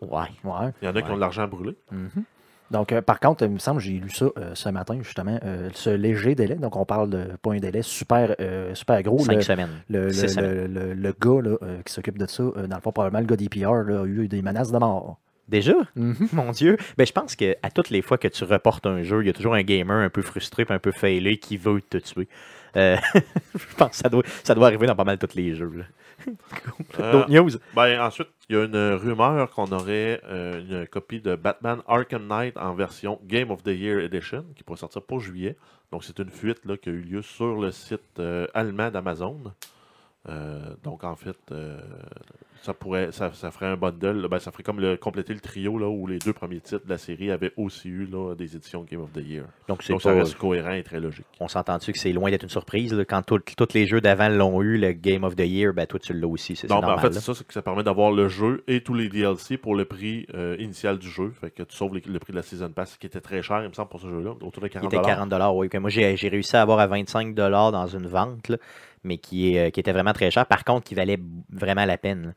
Ouais. ouais. Il y en a qui ont de l'argent à brûler. Mhm. Donc, euh, par contre, il me semble, j'ai lu ça euh, ce matin, justement, euh, ce léger délai. Donc, on parle de pas un délai super, super gros. 5 Le, semaines. le, le, semaines. le- le- le gars là, qui s'occupe de ça, dans le fond, probablement le gars des PR, là, a eu des menaces de mort. Déjà? Mhm. Mon Dieu. Ben, je pense que à toutes les fois que tu reportes un jeu, il y a toujours un gamer un peu frustré un peu failé qui veut te tuer. Euh, je pense que ça doit, ça doit arriver dans pas mal tous les jeux. là. Euh, D'autres news? Ben, ensuite, il y a une rumeur qu'on aurait euh, une copie de Batman Arkham Knight en version Game of the Year Edition qui pourrait sortir pour juillet. Donc, c'est une fuite là, qui a eu lieu sur le site allemand d'Amazon. Euh, donc, en fait, euh, ça pourrait, ça, ça ferait un bundle. ben, ça ferait comme le, compléter le trio là, où les deux premiers titres de la série avaient aussi eu là, des éditions Game of the Year. Donc, c'est Donc, ça reste cohérent et très logique. On s'entend-tu que c'est loin d'être une surprise? là? Quand tous les jeux d'avant l'ont eu, le Game of the Year, ben toi tu l'as aussi. C'est Non, mais en normal. fait, là. c'est ça, c'est que ça permet d'avoir le jeu et tous les DLC pour le prix euh, initial du jeu. Fait que tu sauves les- le prix de la Season Pass qui était très cher, il me semble, pour ce jeu-là, autour de Il 40 était 40 oui. moi, j'ai j'ai réussi à avoir à 25 dans une vente, là, mais euh, qui était vraiment très cher. Par contre, qui valait vraiment la peine.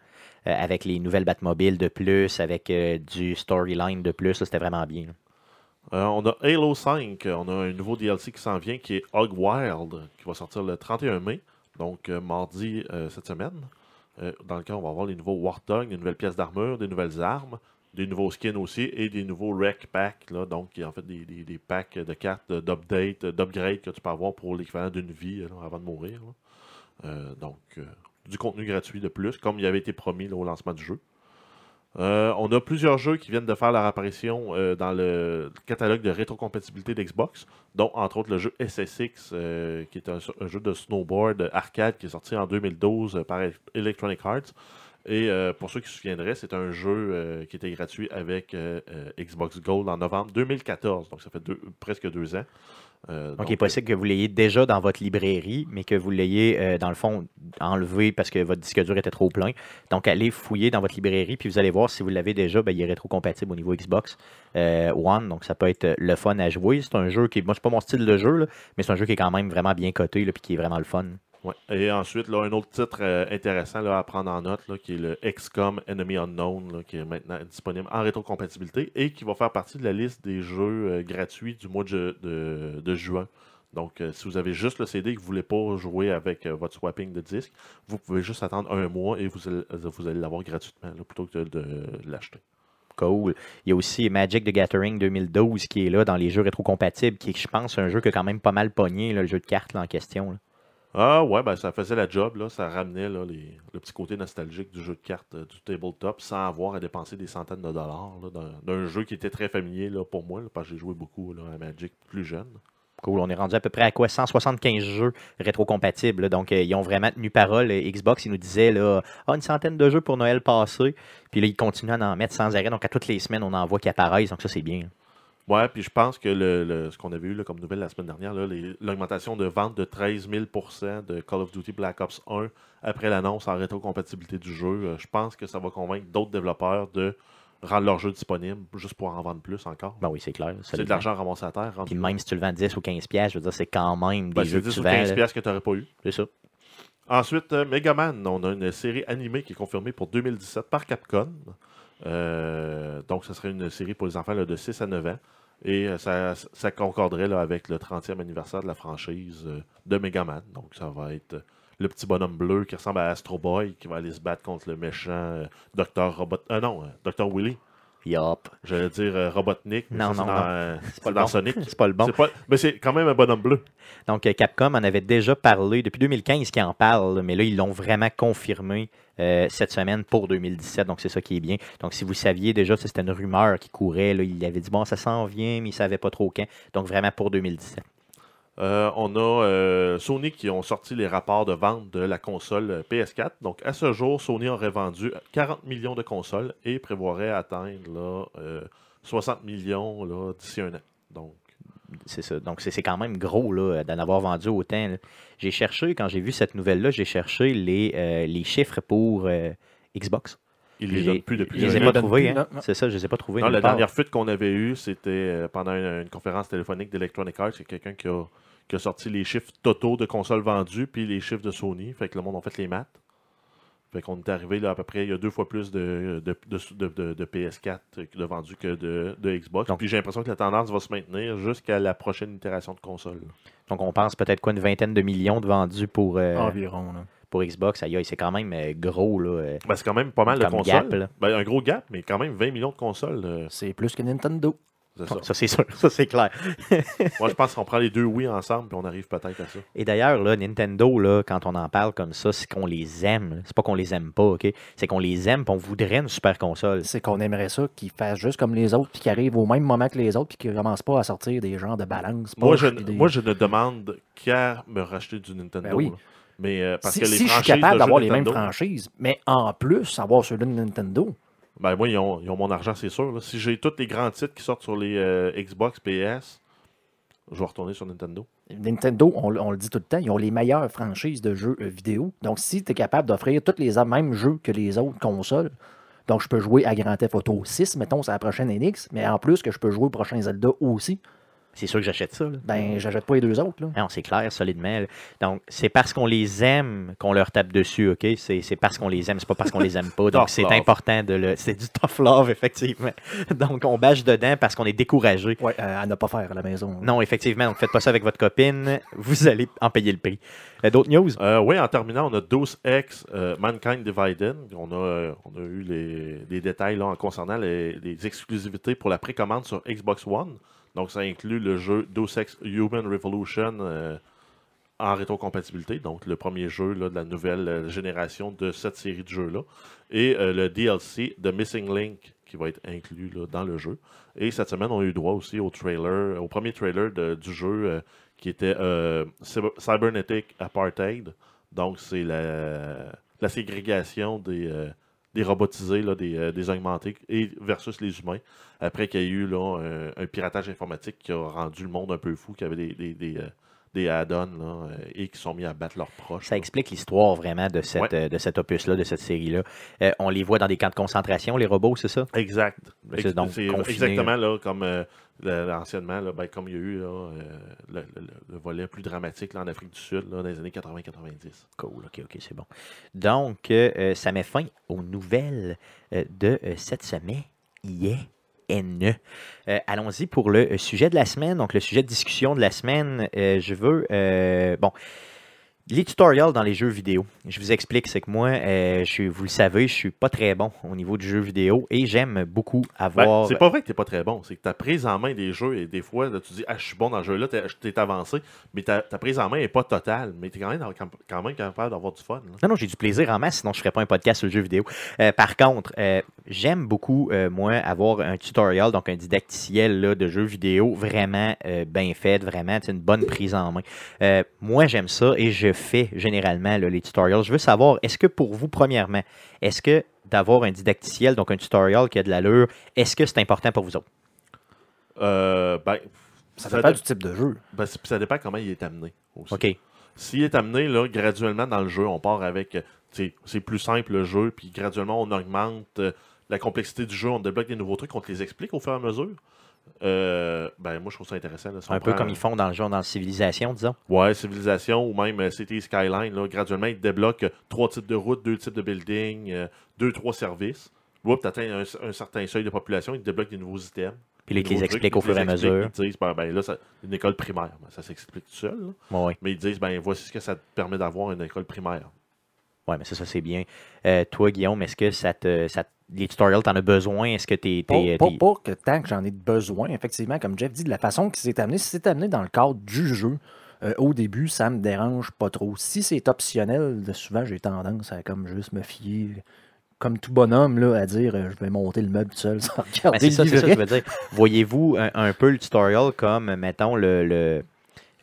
Euh, avec les nouvelles Batmobiles de plus, avec euh, du storyline de plus, c'était vraiment bien. on a Halo 5, euh, on a un nouveau DLC qui s'en vient qui est Hog Wild, qui va sortir le 31 mai, donc mardi cette semaine, dans lequel on va avoir les nouveaux Warthog, des nouvelles pièces d'armure, des nouvelles armes, des nouveaux skins aussi et des nouveaux rec packs, là, donc en fait des, packs de cartes d'update, d'upgrade que tu peux avoir pour l'équivalent d'une vie avant de mourir. Euh, donc, euh, du contenu gratuit de plus, comme il avait été promis au lancement du jeu. Euh, on a plusieurs jeux qui viennent de faire leur apparition dans le catalogue de rétrocompatibilité d'Xbox, dont entre autres le jeu SSX, qui est un, jeu de snowboard arcade qui est sorti en 2012 euh, par Electronic Arts. Et pour ceux qui se souviendraient, c'est un jeu qui était gratuit avec Xbox Gold en novembre 2014, donc ça fait presque deux ans. Euh, Donc, il est possible que vous l'ayez déjà dans votre librairie, mais que vous l'ayez, euh, dans le fond, enlevé parce que votre disque dur était trop plein. Donc, allez fouiller dans votre librairie, puis vous allez voir si vous l'avez déjà, ben, il est rétrocompatible au niveau Xbox euh, One. Donc, ça peut être le fun à jouer. C'est un jeu qui, moi, c'est pas mon style de jeu, là, mais c'est un jeu qui est quand même vraiment bien coté, là, puis qui est vraiment le fun. Et ensuite, là, un autre titre euh, intéressant à prendre en note, qui est le XCOM Enemy Unknown, qui est maintenant disponible en rétrocompatibilité et qui va faire partie de la liste des jeux euh, gratuits du mois de, de- juin. Donc, euh, si vous avez juste le CD et que vous ne voulez pas jouer avec votre swapping de disque, vous pouvez juste attendre un mois et vous allez, l'avoir gratuitement plutôt que de, l'acheter. Cool. Il y a aussi Magic the Gathering 2012 qui est là dans les jeux rétrocompatibles, qui est, je pense, un jeu qui a quand même pas mal pogné, le jeu de cartes en question. Ah ouais, ben ça faisait la job, là. ça ramenait là, le petit côté nostalgique du jeu de cartes, euh, du tabletop, sans avoir à dépenser des centaines de dollars d'un- jeu qui était très familier pour moi, parce que j'ai joué beaucoup là, à Magic plus jeune. Cool. On est rendu à peu près à quoi 175 jeux rétrocompatibles. Donc, euh, ils ont vraiment tenu parole. Xbox, ils nous disaient là, Ah, une centaine de jeux pour Noël passé. Puis là, ils continuent à en mettre sans arrêt. Donc, à toutes les semaines, on en voit qui apparaissent. Donc, ça, c'est bien. Ouais, puis je pense que le, le- ce qu'on avait eu là, comme nouvelle la semaine dernière, l'augmentation de vente de 13 000% de Call of Duty Black Ops 1 après l'annonce en rétrocompatibilité du jeu, euh, je pense que ça va convaincre d'autres développeurs de rendre leur jeu disponible juste pour en vendre plus encore. Ben oui, c'est clair. C'est de l'argent ramassé à terre. Puis même si tu le vends 10 ou 15 pièces, je veux dire, c'est quand même des Ben, jeux c'est que 10 tu ou vends. 15 là. piastres que tu n'aurais pas eu. C'est ça. Ensuite, euh, Megaman, on a une série animée qui est confirmée pour 2017 par Capcom. Euh, donc, ce serait une série pour les enfants de 6 à 9 ans. Et euh, ça, ça concorderait avec le 30e anniversaire de la franchise euh, de Megaman. Donc, ça va être euh, le petit bonhomme bleu qui ressemble à Astro Boy qui va aller se battre contre le méchant Dr. Robot. Euh, non, Dr. Willy. Yup. J'allais dire euh, Robotnik. mais Non, ça, non, c'est non. pas le bon. Sonic. C'est pas le bon. Mais c'est quand même un bonhomme bleu. Donc, euh, Capcom en avait déjà parlé depuis 2015 qu'ils en parlent, mais là, ils l'ont vraiment confirmé euh, cette semaine pour 2017. Donc, c'est ça qui est bien. Donc, si vous saviez déjà, c'était une rumeur qui courait. Là, il avait dit, bon, ça s'en vient, mais il ne savait pas trop quand. Donc, vraiment pour 2017. Euh, on a euh, Sony qui ont sorti les rapports de vente de la console euh, PS4. Donc, à ce jour, Sony aurait vendu 40 millions de consoles et prévoirait atteindre là, euh, 60 millions d'ici un an. Donc, C'est ça. Donc, c'est quand même gros d'en avoir vendu autant. J'ai cherché, quand j'ai vu cette nouvelle-là, j'ai cherché les, chiffres pour Xbox. Ils les donnent plus depuis Je les ai pas trouvés. hein. C'est ça, je les ai pas trouvés. Non, la part. dernière fuite qu'on avait eue, c'était euh, pendant une, une conférence téléphonique d'Electronic Arts. C'est quelqu'un qui a, qui a sorti les chiffres totaux de consoles vendues puis les chiffres de Sony. Fait que le monde a fait les maths. Fait qu'on est arrivé là, à peu près, il y a deux fois plus de, de, de, de- de- de PS4 de vendus que de, de Xbox. Donc- puis j'ai l'impression que la tendance va se maintenir jusqu'à la prochaine itération de console. Donc, on pense peut-être quoi, une vingtaine de millions de vendus pour, euh, Environ. là. Pour Xbox. Aïe, aïe, c'est quand même euh, gros. Là, euh. Ben, c'est quand même pas mal de consoles. gap, là. Ben, un gros gap, mais quand même 20 millions de consoles. euh, C'est plus que Nintendo. c'est ça. Ça, c'est sûr. Ça, c'est clair. Moi, je pense qu'on prend les deux oui ensemble puis on arrive peut-être à ça. Et d'ailleurs, là, Nintendo, là, quand on en parle comme ça, c'est qu'on les aime. là. C'est pas qu'on les aime pas, OK? C'est qu'on les aime et on voudrait une super console. C'est qu'on aimerait ça qu'ils fassent juste comme les autres, puis qu'ils arrivent au même moment que les autres, puis qu'ils commencent pas à sortir des genres de balance. Moi je, puis des- moi, je ne demande qu'à me racheter du Nintendo. Ben oui. Mais euh, parce si que les si je suis capable d'avoir les mêmes franchises, mais en plus, avoir ceux de Nintendo, Ben, moi, ils ont, ils ont mon argent, c'est sûr. là. Si j'ai tous les grands titres qui sortent sur les euh, Xbox, PS, je vais retourner sur Nintendo. Nintendo, on, on le dit tout le temps, ils ont les meilleures franchises de jeux euh, vidéo. Donc, si tu es capable d'offrir tous les mêmes jeux que les autres consoles, donc je peux jouer à Grand Theft Auto 6, mettons, c'est la prochaine NX, mais en plus que je peux jouer au prochain Zelda aussi, C'est sûr que j'achète ça. là. ben, j'achète pas les deux autres. Là. Non, c'est clair, solidement. là. Donc, c'est parce qu'on les aime qu'on leur tape dessus, OK? C'est c'est parce qu'on les aime, c'est pas parce qu'on les aime pas. Donc, c'est love. important de le. C'est du tough love, effectivement. Donc, on bâche dedans parce qu'on est découragé. Ouais, euh, à ne pas faire à la maison. Non, effectivement. Donc, faites pas ça avec votre copine. Vous allez en payer le prix. Euh, D'autres news? Euh, oui, en terminant, on a Deus Ex euh, Mankind Divided. On a, euh, on a eu les, les détails là, en concernant les, les exclusivités pour la précommande sur Xbox One. Donc, ça inclut le jeu Deus Ex Human Revolution euh, en rétrocompatibilité. Donc, le premier jeu de la nouvelle euh, génération de cette série de jeux-là. Et euh, le DLC de Missing Link qui va être inclus dans le jeu. Et cette semaine, on a eu droit aussi au trailer, au premier trailer du jeu euh, qui était euh, Cyber- Cybernetic Apartheid. Donc, c'est la, ségrégation des, euh, des robotisés, là, des, euh, des augmentés et versus les humains. Après qu'il y ait eu un, piratage informatique qui a rendu le monde un peu fou, qui avait des, euh, des add-ons euh, et qui sont mis à battre leurs proches. Ça là. explique l'histoire vraiment de, cette, Ouais. euh, de cet opus-là, de cette série-là. Euh, on les voit dans des camps de concentration, les robots, c'est ça? Exact. C'est donc confiné, exactement là, comme euh, le- anciennement, là, ben, comme il y a eu là, le, le- le volet plus dramatique en Afrique du Sud dans les années 80-90. Cool, ok, ok, c'est bon. Donc, euh, ça met fin aux nouvelles de cette semaine. Yeah. Euh, Allons-y pour le euh, sujet de la semaine. Donc, le sujet de discussion de la semaine, euh, je veux. bon. Les tutoriels dans les jeux vidéo. Je vous explique, c'est que moi, euh, je, suis- vous le savez, je suis pas très bon au niveau du jeu vidéo et j'aime beaucoup Ben, avoir. c'est pas vrai que t'es pas très bon, c'est que ta prise en main des jeux, et des fois, là, tu dis, ah, je suis bon dans le jeu-là, t'es t'es avancé, mais ta, ta prise en main est pas totale, mais t'es quand même, dans- quand même capable d'avoir du fun. là. Non, non, j'ai du plaisir en masse, sinon je ne ferais pas un podcast sur le jeu vidéo. Euh, par contre, euh, j'aime beaucoup, moi, avoir un tutoriel, donc un didacticiel là, de jeux vidéo vraiment bien fait, vraiment une bonne prise en main. Moi, j'aime ça et je fais généralement là, les tutoriels. Je veux savoir, est-ce que pour vous, premièrement, est-ce que d'avoir un didacticiel, donc un tutoriel qui a de l'allure, est-ce que c'est important pour vous autres? Euh, ben, Ça ça dépend dé- du type de jeu. ben, ça dépend comment il est amené. aussi. OK. S'il est amené là, graduellement dans le jeu, on part avec. euh, tu sais, C'est plus simple le jeu, puis graduellement on augmente euh, la complexité du jeu, on débloque des nouveaux trucs, on te les explique au fur et à mesure. Euh, ben, moi je trouve ça intéressant. là, si Un peu prend- comme ils font dans le genre dans Civilisation, disons. Ouais, Civilisation ou même euh, City Skyline, là, graduellement, ils débloquent euh, trois types de routes, deux types de buildings, euh, deux, trois services. Oups, tu atteins un, un certain seuil de population, ils débloquent des nouveaux items. Puis là, ils te les trucs, expliquent au fur et les à mesure. Ils disent, ben, ben, là, c'est une école primaire. Ben, ça s'explique tout seul. Mais ils disent, ben, voici ce que ça te permet d'avoir une école primaire. Ouais, mais ça, ça c'est bien. Euh, toi, Guillaume, est-ce que ça te, ça te- les tutoriels, t'en as besoin? Est-ce que. Pas, t'es- pas- pas que tant que j'en ai besoin, effectivement, comme Jeff dit, de la façon que c'est amené, si c'est amené dans le cadre du jeu, euh, au début, ça me dérange pas trop. Si c'est optionnel, souvent j'ai tendance à comme juste me fier, comme tout bonhomme, là, à dire euh, je vais monter le meuble tout seul sans Ben, regarder c'est ça, le c'est ça, livret. je veux dire. Voyez-vous un, un peu le tutoriel comme, mettons, le, le,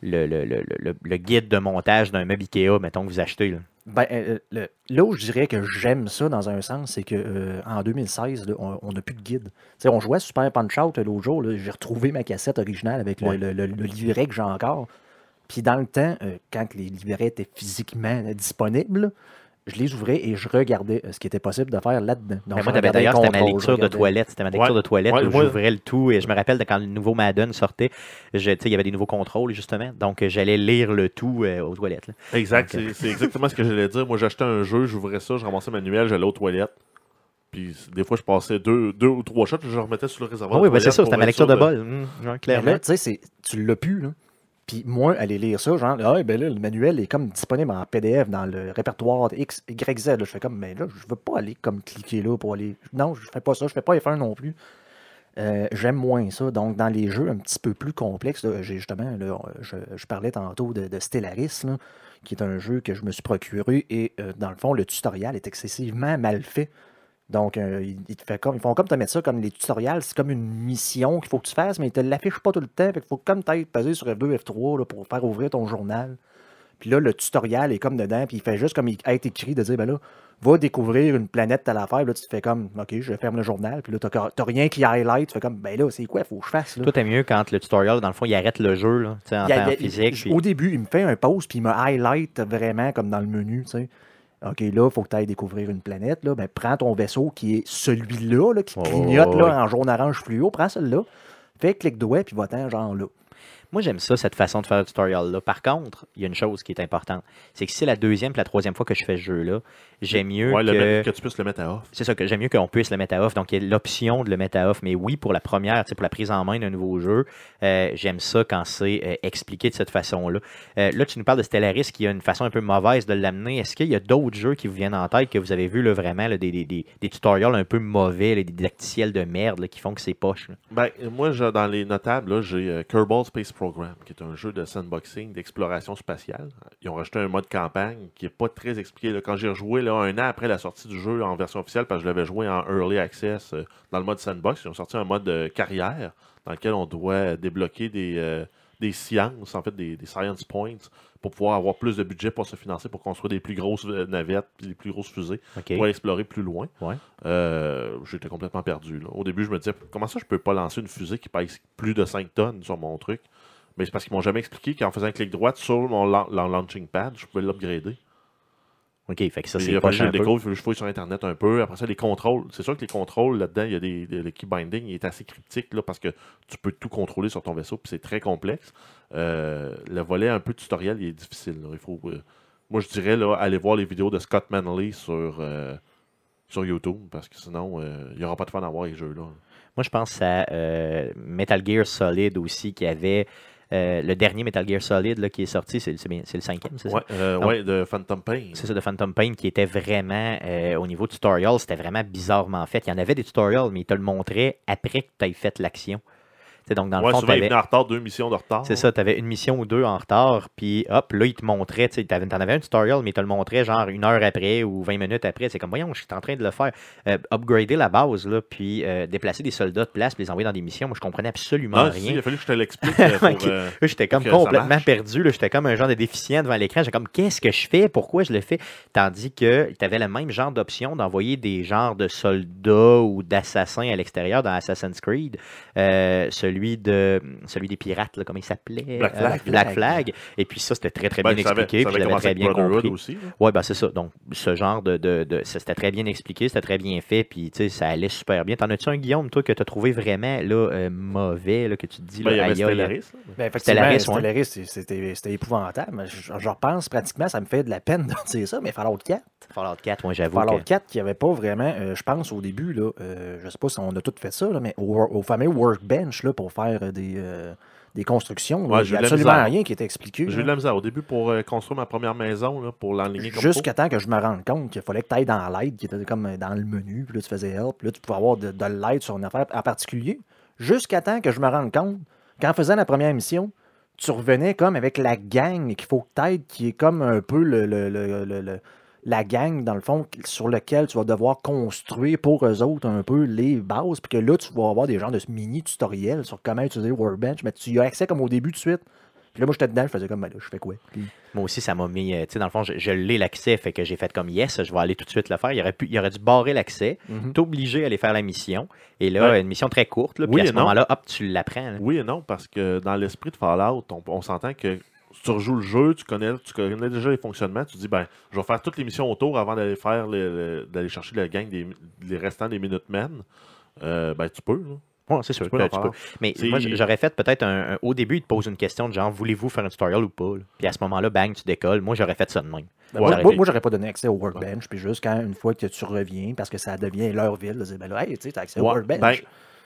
le, le, le- le- le guide de montage d'un meuble Ikea, mettons, que vous achetez. Là? Ben, euh, le- là où je dirais que j'aime ça dans un sens, c'est que euh, en 2016, là, on n'a plus de guide. On jouait Super Punch Out euh, l'autre jour, j'ai retrouvé ma cassette originale avec le, Ouais. le- livret que j'ai encore. Puis dans le temps, euh, quand les livrets étaient physiquement euh, disponibles, je les ouvrais et je regardais euh, ce qui était possible de faire là-dedans. Moi, d'ailleurs, c'était ma lecture de regardais- toilette. C'était ma lecture Ouais. de toilette Ouais, où j'ouvrais le tout. Et je me rappelle de quand le nouveau Madden sortait, je- tu sais, il y avait des nouveaux contrôles, justement. Donc, euh, j'allais lire le tout euh, aux toilettes. là. Exact, Ok. c'est- exactement ce que j'allais dire. Moi, j'achetais un jeu, j'ouvrais ça, je ramassais manuel, j'allais aux toilettes. Puis des fois, je passais deux, deux ou trois shots, je le remettais sur le réservoir. Ah oui, ben c'est ça, c'était ma lecture de bol. Hum, ouais, Mais clairement. là, tu sais, c'est- tu l'as plus, là. Puis moi, aller lire ça, genre, ah, ben là, le manuel est comme disponible en PDF dans le répertoire X, Y, Z. Je fais comme, mais là, je veux pas aller comme cliquer là pour aller. Non, je fais pas ça, je fais pas F1 non plus. Euh, J'aime moins ça. Donc, dans les jeux un petit peu plus complexes, j'ai justement, là, je, parlais tantôt de, Stellaris, qui est un jeu que je me suis procuré et euh, dans le fond, le tutoriel est excessivement mal fait. Donc, euh, ils, ils te fait comme, ils font comme te mettre ça comme les tutoriels, c'est comme une mission qu'il faut que tu fasses, mais ils te l'affichent pas tout le temps. Fait qu'il faut comme t'ailles peser sur F2, F3 là, pour faire ouvrir ton journal. Puis là, le tutoriel est comme dedans, puis il fait juste comme il être écrit de dire, ben là, va découvrir une planète à l'affaire. Puis Là, tu te fais comme, OK, je ferme le journal. Puis là, t'as t'as rien qui highlight. Tu fais comme, ben là, c'est quoi, faut que je fasse. Là? Toi, t'aimes mieux quand le tutorial, dans le fond, il arrête le jeu, là, tu en Il temps il physique. puis- Au début, il me fait un pause, puis il me highlight vraiment comme dans le menu, tu sais. OK, là, il faut que tu ailles découvrir une planète. Là. Ben, prends ton vaisseau qui est celui-là, là, qui Oh, clignote là, en jaune-orange fluo. Prends celui-là, fais clic droit, puis va-t'en genre là. Moi, j'aime ça, cette façon de faire le tutorial-là. Par contre, il y a une chose qui est importante. C'est que si c'est la deuxième et la troisième fois que je fais ce jeu-là, j'aime mieux Ouais, que... que tu puisses le mettre à off. C'est ça que j'aime mieux qu'on puisse le mettre à off. Donc, il y a l'option de le mettre à off. Mais oui, pour la première, pour la prise en main d'un nouveau jeu, euh, j'aime ça quand c'est euh, expliqué de cette façon-là. Euh, là, tu nous parles de Stellaris qui a une façon un peu mauvaise de l'amener. Est-ce qu'il y a d'autres jeux qui vous viennent en tête que vous avez vu là, vraiment là, des, des, des- un peu mauvais, là, des didacticiels de merde là, qui font que c'est poche? Ben, moi, je- dans les notables, j'ai Kerbal Space Program, qui est un jeu de sandboxing, d'exploration spatiale. Ils ont rajouté un mode campagne qui n'est pas très expliqué. Quand j'ai rejoué là, un an après la sortie du jeu en version officielle, parce que je l'avais joué en early access euh, dans le mode sandbox, ils ont sorti un mode euh, carrière dans lequel on doit débloquer des, euh, des sciences, en fait, des, des science points pour pouvoir avoir plus de budget pour se financer, pour construire des plus grosses euh, navettes, des plus grosses fusées, pour explorer plus loin. Ouais. Euh, J'étais complètement perdu. là. Au début, je me disais, comment ça, je peux pas lancer une fusée qui pèse plus de 5 tonnes sur mon truc? Mais c'est parce qu'ils m'ont jamais expliqué qu'en faisant un clic droit sur mon launching pad, je pouvais l'upgrader. OK, fait que ça, c'est poche que je découvre, il faut que je fouille sur Internet un peu. Après ça, les contrôles. C'est sûr que les contrôles, là-dedans, il y a des, le key binding, il est assez cryptique là, parce que tu peux tout contrôler sur ton vaisseau, puis c'est très complexe. Euh, le volet un peu tutoriel, il est difficile. là. Il faut, euh, moi, je dirais, là, aller voir les vidéos de Scott Manley sur, euh, sur YouTube, parce que sinon, il n'y aura pas de fun à voir les jeux-là. Moi, je pense à Metal Gear Solid aussi, qui avait euh, le dernier Metal Gear Solid là, qui est sorti, c'est le cinquième, c'est ça? Euh, Donc- ouais, de Phantom Pain. C'est ça, de Phantom Pain, qui était vraiment, euh, au niveau tutorial, c'était vraiment bizarrement fait. Il y en avait des tutorials, mais il te le montrait après que tu aies fait l'action. Donc, dans le Ouais, fond, souvent, venait en retard, deux missions de retard. c'est ça, tu avais une mission ou deux en retard, puis hop, là, il te montrait, tu t'en avais un tutorial, mais il te le montrait genre une heure après ou 20 minutes après. C'est comme, voyons, je suis en train de le faire. Euh, upgrader la base, là, puis euh, déplacer des soldats de place, puis les envoyer dans des missions, moi, je comprenais absolument Ah, si, rien. il a fallu que je te l'explique. euh, J'étais comme complètement perdu. là. J'étais comme un genre de déficient devant l'écran. J'étais comme, qu'est-ce que je fais? Pourquoi je le fais? Tandis que tu avais le même genre d'option d'envoyer des genres de soldats ou d'assassins à l'extérieur dans Assassin's Creed. Celui, de, celui des pirates, là, comment il s'appelait? Black Euh, Flag. Black Flag. Et puis ça, c'était très, très ben, bien avait- expliqué. Puis avait je l'avais commencé très bien compris. aussi. là. Oui, ben c'est ça. Donc, ce genre de. de, c'était très bien expliqué, c'était très bien fait, puis tu sais, ça allait super bien. T'en as-tu un, Guillaume, toi, que tu as trouvé vraiment là, euh, mauvais, là, que tu te dis, Ben, il y là, avait Stellaris. là. Ben, Stellaris, c'était épouvantable. Mais Je, je repense pratiquement, ça me fait de la peine de dire ça, mais Fallout 4. Fallout 4, moi, j'avoue. Fallout que- 4 qui avait pas vraiment, euh, je pense au début, là, euh, je sais pas si on a tout fait ça, là, mais au, au fameux workbench là, pour faire euh, des, euh, des constructions, Ouais, il n'y a absolument rien qui était expliqué. J'ai eu de la misère au début pour euh, construire ma première maison, là, pour l'enligner comme Jusqu'à temps que je me rende compte qu'il fallait que tu ailles dans l'aide, qui était comme dans le menu, puis là tu faisais help, puis là tu pouvais avoir de, de l'aide sur une affaire en particulier. Jusqu'à temps que je me rende compte qu'en faisant la première mission, tu revenais comme avec la gang qu'il faut que tu qui est comme un peu le, le- le- le- le- la gang, dans le fond, sur lequel tu vas devoir construire pour eux autres un peu les bases, puis que là, tu vas avoir des genres de mini-tutoriels sur comment utiliser le Workbench, mais tu y as accès comme au début tout de suite. Puis là, moi, j'étais dedans, je faisais comme, ben là, je fais quoi? Puis- Moi aussi, ça m'a mis. euh, Tu sais, dans le fond, je, je l'ai l'accès, fait que j'ai fait comme yes, je vais aller tout de suite le faire. Il aurait, pu, il aurait dû barrer l'accès, Mhm. t'obliger à aller faire la mission. Et là, Ouais. une mission très courte, là, Oui puis à ce moment-là, hop, tu l'apprends. Oui et non, parce que dans l'esprit de Fallout, on, on s'entend que tu rejoues le jeu, tu connais, tu connais déjà les fonctionnements, tu dis ben, je vais faire toutes les missions autour avant d'aller faire le- le- d'aller chercher la gang des les restants des Minutemen. Euh, ben tu peux. Là. Ouais, c'est sûr Tu peux tu peux. Mais C'est- moi, j'aurais fait peut-être un, un- Au début, il te pose une question de genre, voulez-vous faire un tutorial ou pas? là? Puis à ce moment-là, bang, tu décolles. Moi, j'aurais fait ça de même. Ben, Ouais, moi, j'aurais moi, été- moi, j'aurais pas donné accès au workbench. Puis juste quand, une fois que tu reviens, parce que ça devient leur ville, dire, ben là, hey, tu sais, t'as accès au Ouais, workbench. ben,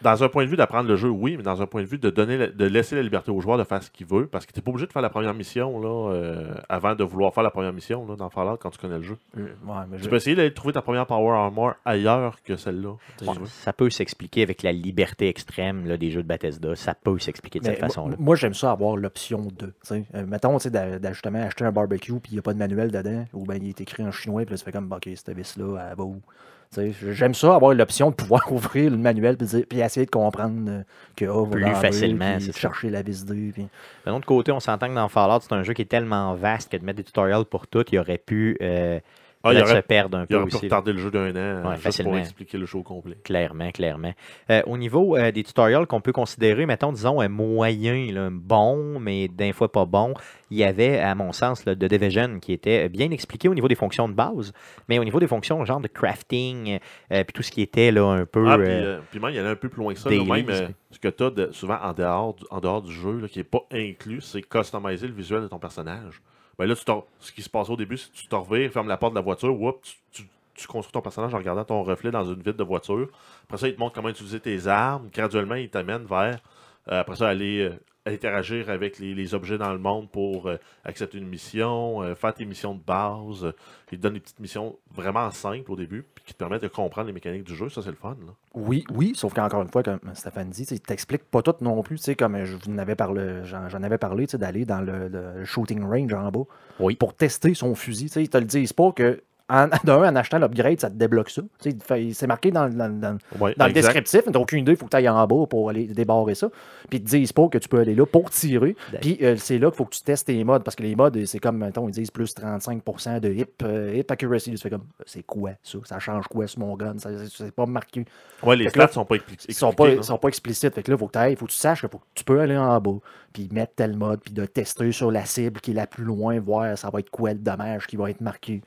dans un point de vue d'apprendre le jeu, oui, mais dans un point de vue de donner de laisser la liberté au joueur de faire ce qu'il veut, parce que tu n'es pas obligé de faire la première mission là, euh, avant de vouloir faire la première mission là, dans Fallout quand tu connais le jeu. Euh, ouais, mais je- Tu peux essayer d'aller trouver ta première Power Armor ailleurs que celle-là. ça peut s'expliquer avec la liberté extrême là, des jeux de Bethesda. Ça peut s'expliquer de mais cette façon-là. Moi, j'aime ça avoir l'option 2. Euh, mettons, tu sais, d'a- d'a- justement, acheter un barbecue, puis il n'y a pas de manuel dedans, ou bien il est écrit en chinois, puis là, tu fais comme, OK, cette vis-là, elle va où? J'aime ça, avoir l'option de pouvoir ouvrir le manuel puis, dire- puis essayer de comprendre euh, que va Plus facilement, puis chercher la vis D. Puis... D'un autre côté, on s'entend que dans Fallout, c'est un jeu qui est tellement vaste que de mettre des tutoriels pour tout, il aurait pu euh, Ah, il aurait- se perdre un Il peu aurait pu aussi. retarder le jeu d'un an euh, Ouais, juste facilement. pour expliquer le show complet. Clairement, clairement. Euh, au niveau euh, des tutoriels qu'on peut considérer, mettons, disons, un moyen, là, bon, mais d'un fois pas bon, il y avait, à mon sens, le The Division qui était bien expliqué au niveau des fonctions de base, mais au niveau des fonctions, genre de crafting, euh, puis tout ce qui était là, un peu. Ah, puis, euh, euh, même, il y allait un peu plus loin que ça. là, même, euh, ce que tu as souvent en dehors du, en dehors du jeu, là, qui n'est pas inclus, c'est customiser le visuel de ton personnage. Ben là, tu ce qui se passe au début, c'est que tu te revires, fermes la porte de la voiture, whoop, tu, tu- tu construis ton personnage en regardant ton reflet dans une vitre de voiture. Après ça, il te montre comment utiliser tes armes. Graduellement, il t'amène vers, euh, après ça, aller euh, interagir avec les, les objets dans le monde pour euh, accepter une mission, euh, faire tes missions de base. Euh, il te donne des petites missions vraiment simples au début, puis qui te permettent de comprendre les mécaniques du jeu. Ça, c'est le fun. Là. Oui, oui, sauf qu'encore une fois, comme Stéphane dit, il t'explique pas tout non plus, tu sais, comme je vous en avais parlé, j'en, avais parlé, tu sais, d'aller dans le, le shooting range en bas Oui. pour tester son fusil. Tu sais, ils te le disent pas que en, d'un, en achetant l'upgrade, ça te débloque ça. Tu c'est marqué dans, dans- dans- Ouais, dans le descriptif, mais t'as aucune idée, il faut que tu ailles en bas pour aller débarrer ça. Puis ils te disent pas que tu peux aller là pour tirer. Puis euh, c'est là qu'il faut que tu testes tes modes, parce que les modes, c'est comme, mettons, ils disent plus 35% de hip, euh, hip accuracy. Tu fais comme, c'est quoi ça? Ça change quoi sur mon gun? Ça- C'est pas marqué. Ouais, les que stats sont pas expli- Ils sont pas, ils sont pas explicites. Fait que là, faut que, t'ailles- faut que tu saches faut que tu peux aller en bas, puis mettre tel mode, puis de tester sur la cible qui est la plus loin, voir ça va être quoi le dommage qui va être marqué.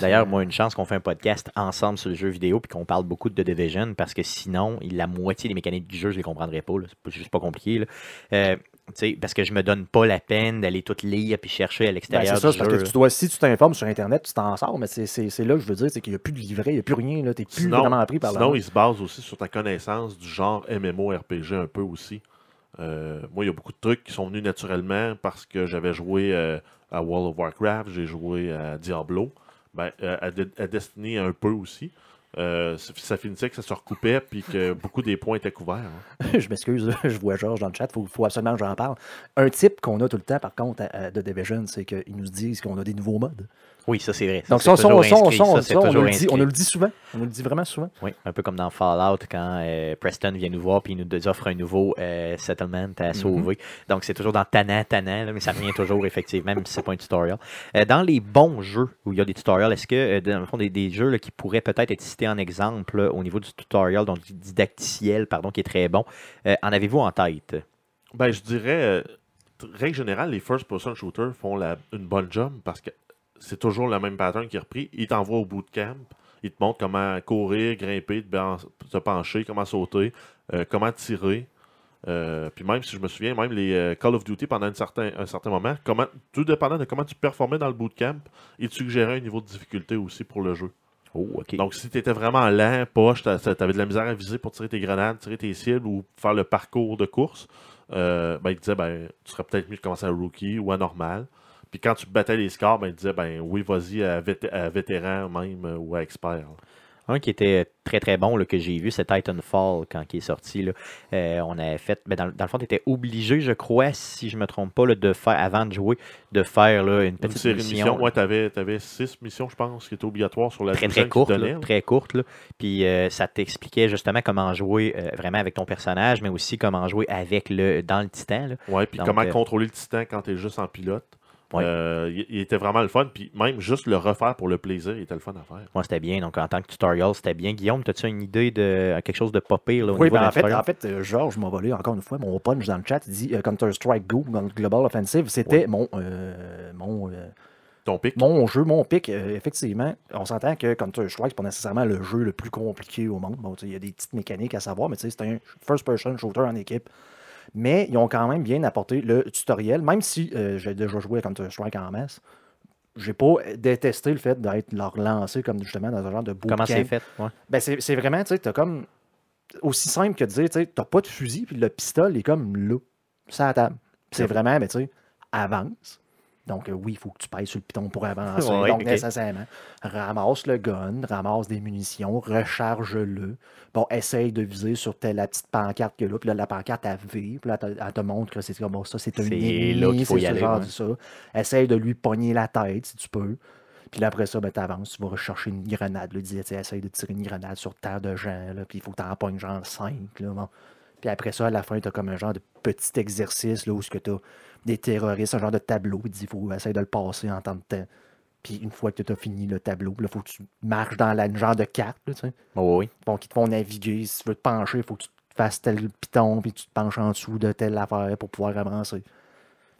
D'ailleurs, moi, une chance qu'on fait un podcast ensemble sur le jeu vidéo puis qu'on parle beaucoup de The Division parce que sinon, la moitié des mécaniques du jeu, je les comprendrais pas. là. C'est pas- juste pas compliqué. là. Euh, tu sais, parce que je me donne pas la peine d'aller tout lire puis chercher à Ben, l'extérieur c'est ça, du c'est parce jeu. que tu dois, si tu t'informes sur Internet, tu t'en sors, mais c'est là que je veux dire, c'est qu'il n'y a plus de livret, il n'y a plus rien, tu n'es plus Sinon, vraiment appris par là. sinon il se base aussi sur ta connaissance du genre MMORPG un peu aussi. Euh, moi, il y a beaucoup de trucs qui sont venus naturellement parce que j'avais joué euh, à World of Warcraft, j'ai joué à Diablo, ben, euh, à, De- à Destiny un peu aussi. Euh, ça- ça finissait que ça se recoupait puis que beaucoup des points étaient couverts. hein. je m'excuse, je vois Georges dans le chat, il faut, faut absolument que j'en parle. Un type qu'on a tout le temps, par contre, à- à- de Division, c'est qu'ils nous disent qu'on a des nouveaux modes. Oui, ça, c'est vrai. Donc, ça, on, le dit, on nous le dit souvent. On nous le dit vraiment souvent. Oui, un peu comme dans Fallout, quand euh, Preston vient nous voir puis il nous offre un nouveau euh, settlement Mhm. à sauver. Donc, c'est toujours dans Tannant, Tannant, là, mais ça revient toujours, effectivement, même si c'est pas un tutorial. Euh, dans les bons jeux où il y a des tutorials, est-ce que, euh, dans le fond, des, des jeux là, qui pourraient peut-être être cités en exemple là, au niveau du tutorial, donc du didacticiel, pardon, qui est très bon, euh, en avez-vous en tête? Ben, je dirais, euh, règle générale, les first-person shooters font la- une bonne job parce que c'est toujours le même pattern qui est repris. Ils t'envoient au bootcamp, ils te montrent comment courir, grimper, te, pencher, comment sauter, euh, comment tirer. Euh, puis même, si je me souviens, même les euh, Call of Duty pendant un certain, un certain moment, comment, tout dépendant de comment tu performais dans le bootcamp, ils te suggéraient un niveau de difficulté aussi pour le jeu. Oh. Donc, si tu étais vraiment lent, poche, tu avais de la misère à viser pour tirer tes grenades, tirer tes cibles ou faire le parcours de course, euh, ben, il te disait, ben, tu serais peut-être mieux de commencer à rookie ou à normal. Puis quand tu battais les scores, ben, il disait, ben, oui, vas-y à, à vétéran même euh, ou à expert. là. Un qui était très très bon là, que j'ai vu, c'est Titanfall quand il est sorti. Là. Euh, on avait fait, ben, dans, dans le fond, tu étais obligé, je crois, si je me trompe pas, là, de faire, avant de jouer, de faire là, une Une petite série de mission. missions, ouais, tu avais, six missions, je pense, qui étaient obligatoires sur la très très courte, très courte. là. Puis euh, ça t'expliquait justement comment jouer euh, vraiment avec ton personnage, mais aussi comment jouer avec le dans le titan. Ouais, puis comment contrôler le titan quand tu es juste en pilote. Ouais. Euh, il, il était vraiment le fun. Puis même juste le refaire pour le plaisir, il était le fun à faire. Moi, c'était bien. Donc, en tant que tutorial, c'était bien. Guillaume, as-tu une idée de euh, quelque chose de pas pire là, au Oui, niveau ben en, fait, en fait, euh, Georges m'a volé encore une fois mon punch dans le chat. Il dit euh, Counter-Strike Go, dans le Global Offensive, c'était mon, euh, mon, euh, Ton pic? mon jeu, mon pic. Euh, effectivement, on s'entend que Counter-Strike, c'est pas nécessairement le jeu le plus compliqué au monde. Bon, il y a des petites mécaniques à savoir, mais tu sais, c'est un first-person shooter en équipe. Mais ils ont quand même bien apporté le tutoriel, même si euh, j'ai déjà joué à Counter-Strike en masse. J'ai pas détesté le fait d'être leur lancé comme justement dans un genre de bootcamp. Comment c'est fait? Ouais? Ben, c'est vraiment, tu sais, t'as comme. Aussi simple que de dire, tu sais, t'as pas de fusil, puis le pistolet est comme là, sur la table. C'est vraiment, mais tu sais, avance. Donc, euh, oui, il faut que tu pèses sur le piton pour avancer. Ouais, donc, nécessairement, ramasse le gun, ramasse des munitions, recharge-le. Bon, essaye de viser sur telle, la petite pancarte que là, puis là, la pancarte, elle vire, puis là, elle te- montre que c'est comme bon, ça, c'est un ennemi, c'est ce aller, genre ouais. de ça. Essaye de lui pogner la tête si tu peux. Puis là, après ça, ben, tu avances, tu vas rechercher une grenade. Là, tu essaye de tirer une grenade sur terre de gens, là, puis il faut que tu en pognes genre 5. Là, bon. Puis après ça, à la fin, tu as comme un genre de petit exercice là, où tu as des terroristes, un genre de tableau. Il dit il faut essayer de le passer en temps de temps. Puis une fois que tu as fini le tableau, il faut que tu marches dans la, une genre de carte. Là. Oh, oui. Bon, qui te font naviguer. Si tu veux te pencher, il faut que tu te fasses tel piton, puis tu te penches en dessous de telle affaire pour pouvoir avancer.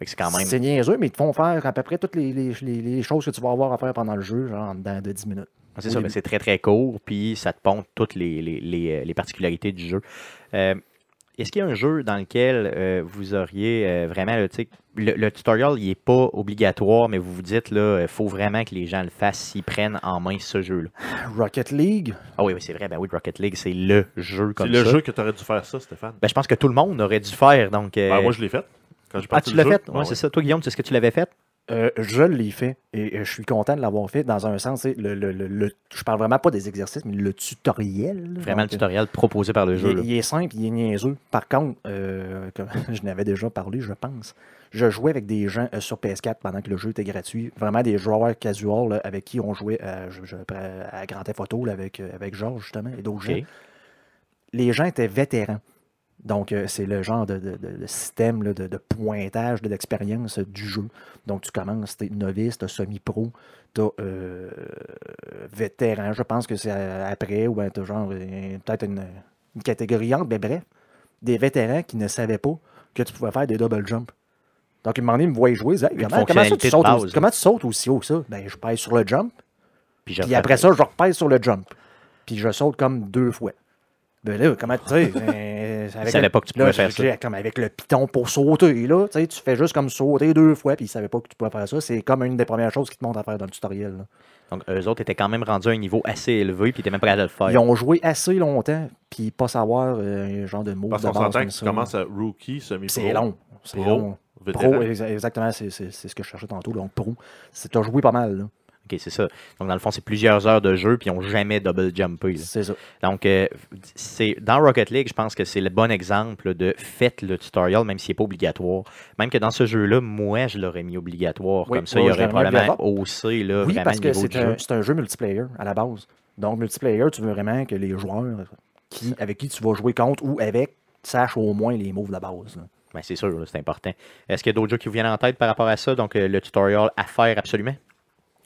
C'est quand même. C'est niaiseux, mais ils te font faire à peu près toutes les, les- les- les choses que tu vas avoir à faire pendant le jeu, genre en dedans de 10 minutes. C'est Au ça, mais c'est très très court, puis ça te ponte toutes euh, les particularités du jeu. Euh, Est-ce qu'il y a un jeu dans lequel euh, vous auriez euh, vraiment, le, le tutorial, il n'est pas obligatoire, mais vous vous dites, là, il faut vraiment que les gens le fassent s'ils prennent en main ce jeu-là. Rocket League, Ah oui, oui c'est vrai, ben oui, Rocket League, c'est le jeu C'est comme le ça. jeu que tu aurais dû faire ça, Stéphane. Ben, je pense que tout le monde aurait dû faire, donc... euh, Ben, moi, je l'ai fait. Quand Ah, tu le l'as fait? Ben Ouais, c'est ça. Toi, Guillaume, est-ce que tu l'avais fait? Euh, je l'ai fait et euh, je suis content de l'avoir fait dans un sens. Le, le, le, le- je parle vraiment pas des exercices, mais le tutoriel. Vraiment le Donc, tutoriel proposé par le jeu. là. il est simple, il est niaiseux. Par contre, euh, comme je n'avais déjà parlé, je pense, je jouais avec des gens euh, sur PS4 pendant que le jeu était gratuit. Vraiment des joueurs casual là, avec qui on jouait à, je- je- à Grand Theft Auto avec, euh, avec Georges, justement, et d'autres Ok. gens. Les gens étaient vétérans. Donc, euh, c'est le genre de, de- de- de système là, de, de pointage de l'expérience euh, du jeu. Donc, tu commences, tu es novice, tu semi-pro, tu vétéran. Je pense que c'est euh, après, ou ben, tu genre euh, peut-être une, une catégorie entre, mais bref, des vétérans qui ne savaient pas que tu pouvais faire des double jumps. Donc, il m'a demandé, il me voyait jouer, il disait, Hey, Une comment, comment ça, tu sautes base, comment tu sautes aussi haut que ça? Ben, je pèse sur le jump, Puis, puis après ça, je repèse sur le jump. Puis je saute comme deux fois. Ben là, comment tu sais? avec savait le- pas que tu là, pouvais faire dis, Comme avec le piton pour sauter, là. Tu sais, tu fais juste comme sauter deux fois, puis il savait pas que tu pouvais faire ça. C'est comme une des premières choses qui te montrent à faire dans le tutoriel. là. Donc, eux autres étaient quand même rendus à un niveau assez élevé, puis ils étaient même pas de le faire. Ils ont joué assez longtemps, puis pas savoir euh, un genre de mot Parce de qu'on base s'entend que tu ça. commences à rookie, semi-pro. C'est long. C'est long. vétéran. Pro, exa- exactement, c'est c'est- c'est ce que je cherchais tantôt. Donc, pro. C'est- T'as joué pas mal, là. OK, c'est ça. Donc, dans le fond, c'est plusieurs heures de jeu, puis ils n'ont jamais double jumpé. C'est ça. Donc, euh, c'est dans Rocket League, je pense que c'est le bon exemple de faites le tutoriel, même s'il n'est pas obligatoire. Même que dans ce jeu-là, moi, je l'aurais mis obligatoire. Oui, Comme ça, il je aurait probablement haussé là, Oui, vraiment parce que c'est un, jeu. c'est un jeu multiplayer à la base. Donc, multiplayer, tu veux vraiment que les joueurs qui, avec qui tu vas jouer contre ou avec sachent au moins les moves de base. là. Ben, c'est sûr, là, c'est important. Est-ce qu'il y a d'autres jeux qui vous viennent en tête par rapport à ça? Donc, euh, le tutoriel à faire absolument?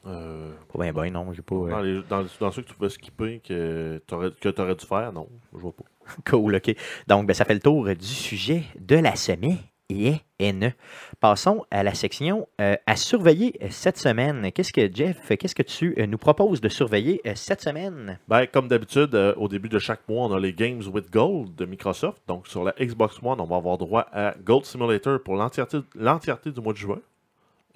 Euh, Pas bien, ben, non, j'ai pas. euh, dans, les- dans- dans ceux que tu pouvais skipper que tu aurais, dû faire, non, je vois pas. Cool, OK. Donc, ben, ça fait le tour du sujet de la semaine. Et N. Passons à la section euh, à surveiller euh, cette semaine. Qu'est-ce que Jeff, qu'est-ce que tu euh, nous proposes de surveiller euh, cette semaine? Ben, comme d'habitude, euh, au début de chaque mois, on a les Games with Gold de Microsoft. Donc, sur la Xbox One, on va avoir droit à Gold Simulator pour l'entièreté du mois de juin.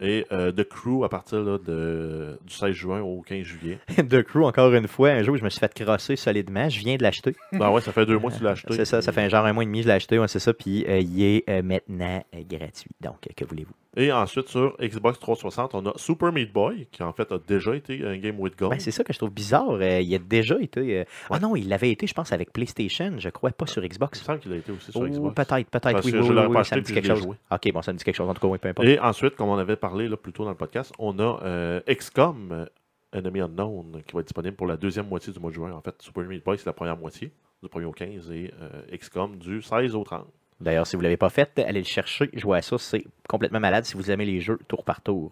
Et euh, The Crew à partir là, de, du 16 juin au 15 juillet. The Crew, encore une fois, un où je me suis fait crosser solidement. Je viens de l'acheter. Ben ouais, ça fait deux mois que tu l'as acheté. C'est ça, ça fait un genre un mois et demi que je l'ai acheté, ouais, c'est ça. Puis euh, il est euh, maintenant gratuit. Donc, que voulez-vous? Et ensuite, sur Xbox 360, on a Super Meat Boy, qui en fait a déjà été un Game with Gold. Ben, c'est ça que je trouve bizarre. euh, il a déjà été. euh, Ah non, il l'avait été, je pense, avec PlayStation, je crois, pas sur Il me Xbox. semble qu'il a été aussi sur Oh, Xbox. peut-être, peut-être, oui, que oui, je oui, ça me dit quelque chose. joué. Ok, bon, ça me dit quelque chose, en tout cas, oui, peu importe. Et ensuite, comme on avait parlé là, plus tôt dans le podcast, on a euh, XCOM, Enemy Unknown, qui va être disponible pour la deuxième moitié du mois de juin. En fait, Super Meat Boy, c'est la première moitié, du 1er au 15, et XCOM du 16 au 30. D'ailleurs, si vous ne l'avez pas fait, allez le chercher, jouez à ça, c'est complètement malade si vous aimez les jeux tour par tour.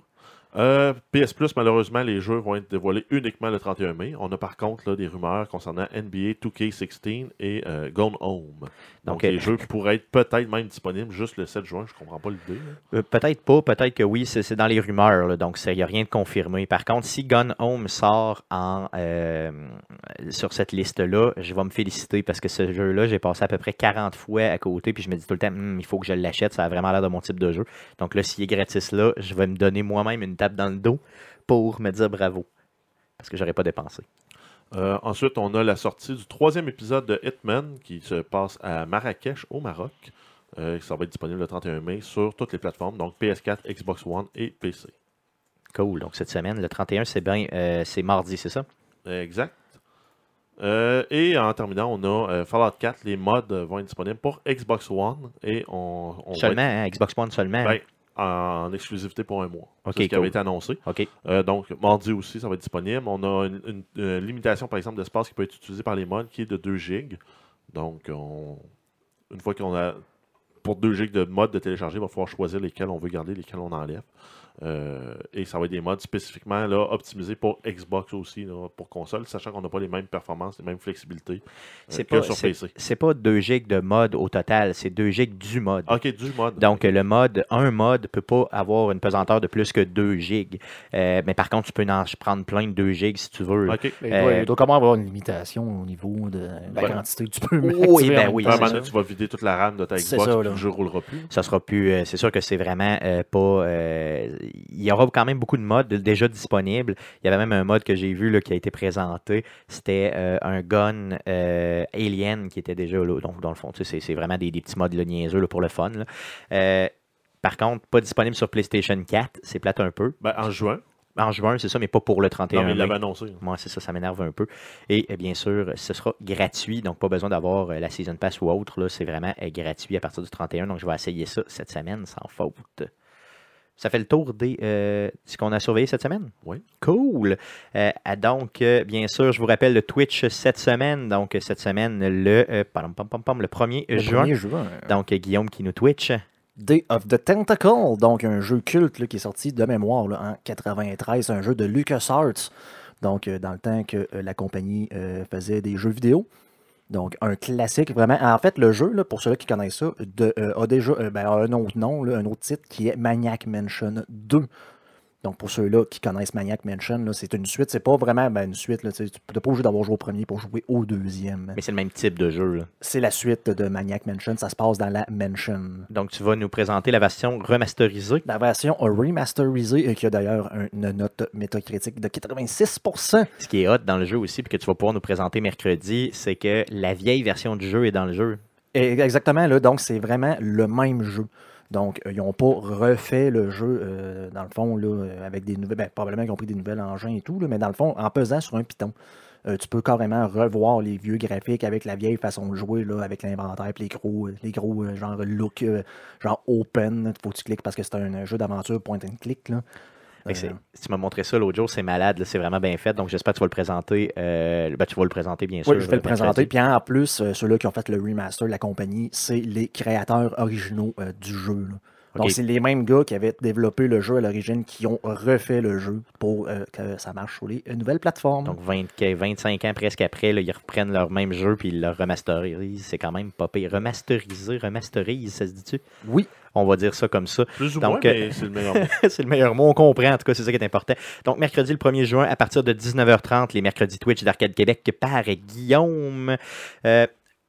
Euh, PS Plus, malheureusement, les jeux vont être dévoilés uniquement le 31 mai. On a par contre là, des rumeurs concernant NBA 2K16 et euh, Gone Home. Donc, les jeux pourraient être peut-être même disponibles juste le 7 juin. Je comprends pas l'idée. Euh, peut-être pas, peut-être que oui, c'est dans les rumeurs, là, donc il n'y a rien de confirmé. Par contre, si Gone Home sort en, sur cette liste-là, je vais me féliciter parce que ce jeu-là, j'ai passé à peu près 40 fois à côté, puis je me dis tout le temps, Hum, il faut que je l'achète, ça a vraiment l'air de mon type de jeu. Donc là, s'il est gratis là, je vais me donner moi-même une tape dans le dos pour me dire bravo, parce que j'aurais pas dépensé. Euh, ensuite, on a la sortie du troisième épisode de Hitman qui se passe à Marrakech, au Maroc. Euh, ça va être disponible le 31 mai sur toutes les plateformes, donc PS4, Xbox One et PC. Cool, donc cette semaine, le 31, c'est bien, euh, c'est mardi, c'est ça? Exact. Euh, et en terminant, on a Fallout 4. Les mods vont être disponibles pour Xbox One. Et on, on va Seulement, hein, Xbox One seulement. Ben, en exclusivité pour un mois. C'est ce qui cool. avait été annoncé. Euh, donc, mardi aussi, ça va être disponible. On a une, une- une limitation, par exemple, d'espace qui peut être utilisé par les mods qui est de 2 gigs. Donc, on- une fois qu'on a. Pour 2 gigs de mods de télécharger, il va falloir choisir lesquels on veut garder, lesquels on enlève. Euh, et ça va être des mods spécifiquement là, optimisés pour Xbox aussi, là, pour console, sachant qu'on n'a pas les mêmes performances, les mêmes flexibilités euh, que pas, sur PC. c'est pas 2 gigs de mode au total, c'est 2 gigs du mode. Ok, du mod. Donc, le mode, un mode peut pas avoir une pesanteur de plus que 2 gigs. Euh, mais par contre, tu peux en prendre plein de 2 gigs si tu veux. Ok. Il doit, Euh, il doit quand même avoir une limitation au niveau de la Ben, quantité que tu peux mettre. oui, ben en oui, temps. moment donné, tu vas vider toute la RAM de ta C'est Xbox ça, le jeu roulera plus. Ça sera plus. euh, c'est sûr que c'est vraiment euh, pas. Il y aura quand même beaucoup de modes déjà disponibles. Il y avait même un mode que j'ai vu là, qui a été présenté. C'était euh, un gun euh, alien qui était déjà là. Donc, dans le fond, tu sais, c'est, c'est vraiment des, des petits modes là, niaiseux là, pour le fun. Euh, par contre, pas disponible sur PlayStation 4. C'est plate un peu. Ben, en juin. En juin, c'est ça, mais pas pour le 31 Non, mais il l'avait annoncé. Moi, c'est ça, ça m'énerve un peu. Et bien sûr, ce sera gratuit, donc pas besoin d'avoir la Season Pass ou autre. là. C'est vraiment gratuit à partir du 31, donc je vais essayer ça cette semaine sans faute. Ça fait le tour des euh, ce qu'on a surveillé cette semaine? Oui. Cool. Euh, ah, donc, euh, bien sûr, je vous rappelle le Twitch cette semaine. Donc, cette semaine, le, euh, pam, pam, pam, pam, le 1er Le juin. 1er juin. Donc, Guillaume qui nous Twitch. Day of the Tentacle, donc un jeu culte là, qui est sorti de mémoire là, en 93, un jeu de LucasArts, donc dans le temps que la compagnie faisait des jeux vidéo. Donc un classique vraiment. En fait, le jeu, pour ceux qui connaissent ça, de, euh, a déjà euh, ben, un autre nom, un autre titre qui est Maniac Mansion 2. Donc pour ceux-là qui connaissent Maniac Mansion, c'est une suite. C'est pas vraiment ben, une suite. Là, tu n'es pas obligé d'avoir joué au premier pour jouer au deuxième. Mais c'est le même type de jeu. C'est la suite de Maniac Mansion. Ça se passe dans la Mansion. Donc, tu vas nous présenter la version remasterisée. La version remasterisée, euh, qui a d'ailleurs un- une note métacritique de 86%. Ce qui est hot dans le jeu aussi, puis que tu vas pouvoir nous présenter mercredi, c'est que la vieille version du jeu est dans le jeu. Et exactement, là, donc c'est vraiment le même jeu. Donc, euh, ils n'ont pas refait le jeu, euh, dans le fond, là, euh, avec des nouvelles. Ben, probablement qu'ils ont pris des nouvelles engins et tout, mais dans le fond, en pesant sur un euh, tu peux carrément revoir les vieux graphiques avec la vieille façon de jouer, là, avec l'inventaire, les gros, les gros genre look, genre open. Faut que tu cliques parce que c'est un jeu d'aventure point and click. Là. Tu m'as montré ça l'autre jour, c'est malade, c'est vraiment bien fait. Donc j'espère que tu vas le présenter. euh, ben, tu vas le présenter bien sûr. Oui, je vais le présenter. Puis en plus, euh, ceux-là qui ont fait le remaster, la compagnie, c'est les créateurs originaux euh, du jeu. là. Donc, c'est les mêmes gars qui avaient développé le jeu à l'origine qui ont refait le jeu pour euh, que ça marche sur les nouvelles plateformes. Donc 20 que- 25 ans presque après, là, ils reprennent leur même jeu puis ils le remasterisent. C'est quand même pas pire. Remasteriser, remasterise, ça se dit-tu? oui, On va dire ça comme ça. Plus ou Donc, moins, c'est le meilleur. mot. c'est le meilleur mot, on comprend. En tout cas, c'est ça qui est important. Donc, mercredi le 1er juin, à partir de 19h30, les mercredis Twitch d'Arcade Québec par Guillaume. Euh,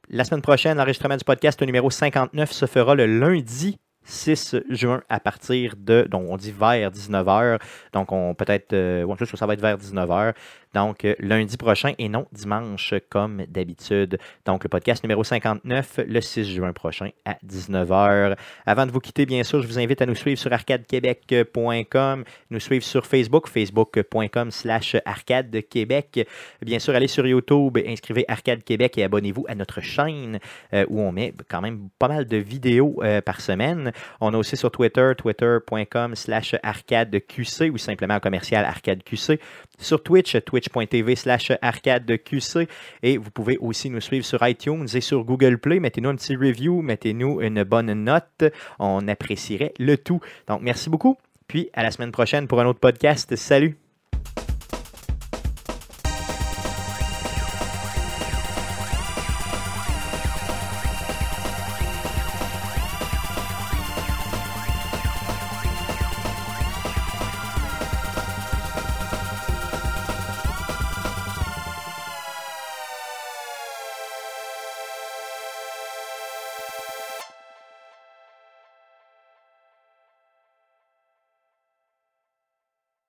la semaine prochaine, l'enregistrement du podcast numéro 59 se fera le lundi 6 juin à partir de, donc on dit vers 19h, donc on peut-être, euh, ouais, que ça va être vers 19h, donc euh, lundi prochain et non dimanche comme d'habitude. Donc le podcast numéro 59 le 6 juin prochain à 19h. Avant de vous quitter, bien sûr, je vous invite à nous suivre sur arcadequebec.com, nous suivre sur Facebook, facebook.com slash arcade québec. Bien sûr, allez sur YouTube, inscrivez Arcade Québec et abonnez-vous à notre chaîne euh, où on met quand même pas mal de vidéos euh, par semaine. On a aussi sur Twitter, twitter.com slash arcadeqc ou simplement en commercial arcadeqc. Sur Twitch, twitch.tv slash arcadeqc. Et vous pouvez aussi nous suivre sur iTunes et sur Google Play. Mettez-nous un petit review, mettez-nous une bonne note. On apprécierait le tout. Donc, merci beaucoup. Puis, à la semaine prochaine pour un autre podcast. Salut!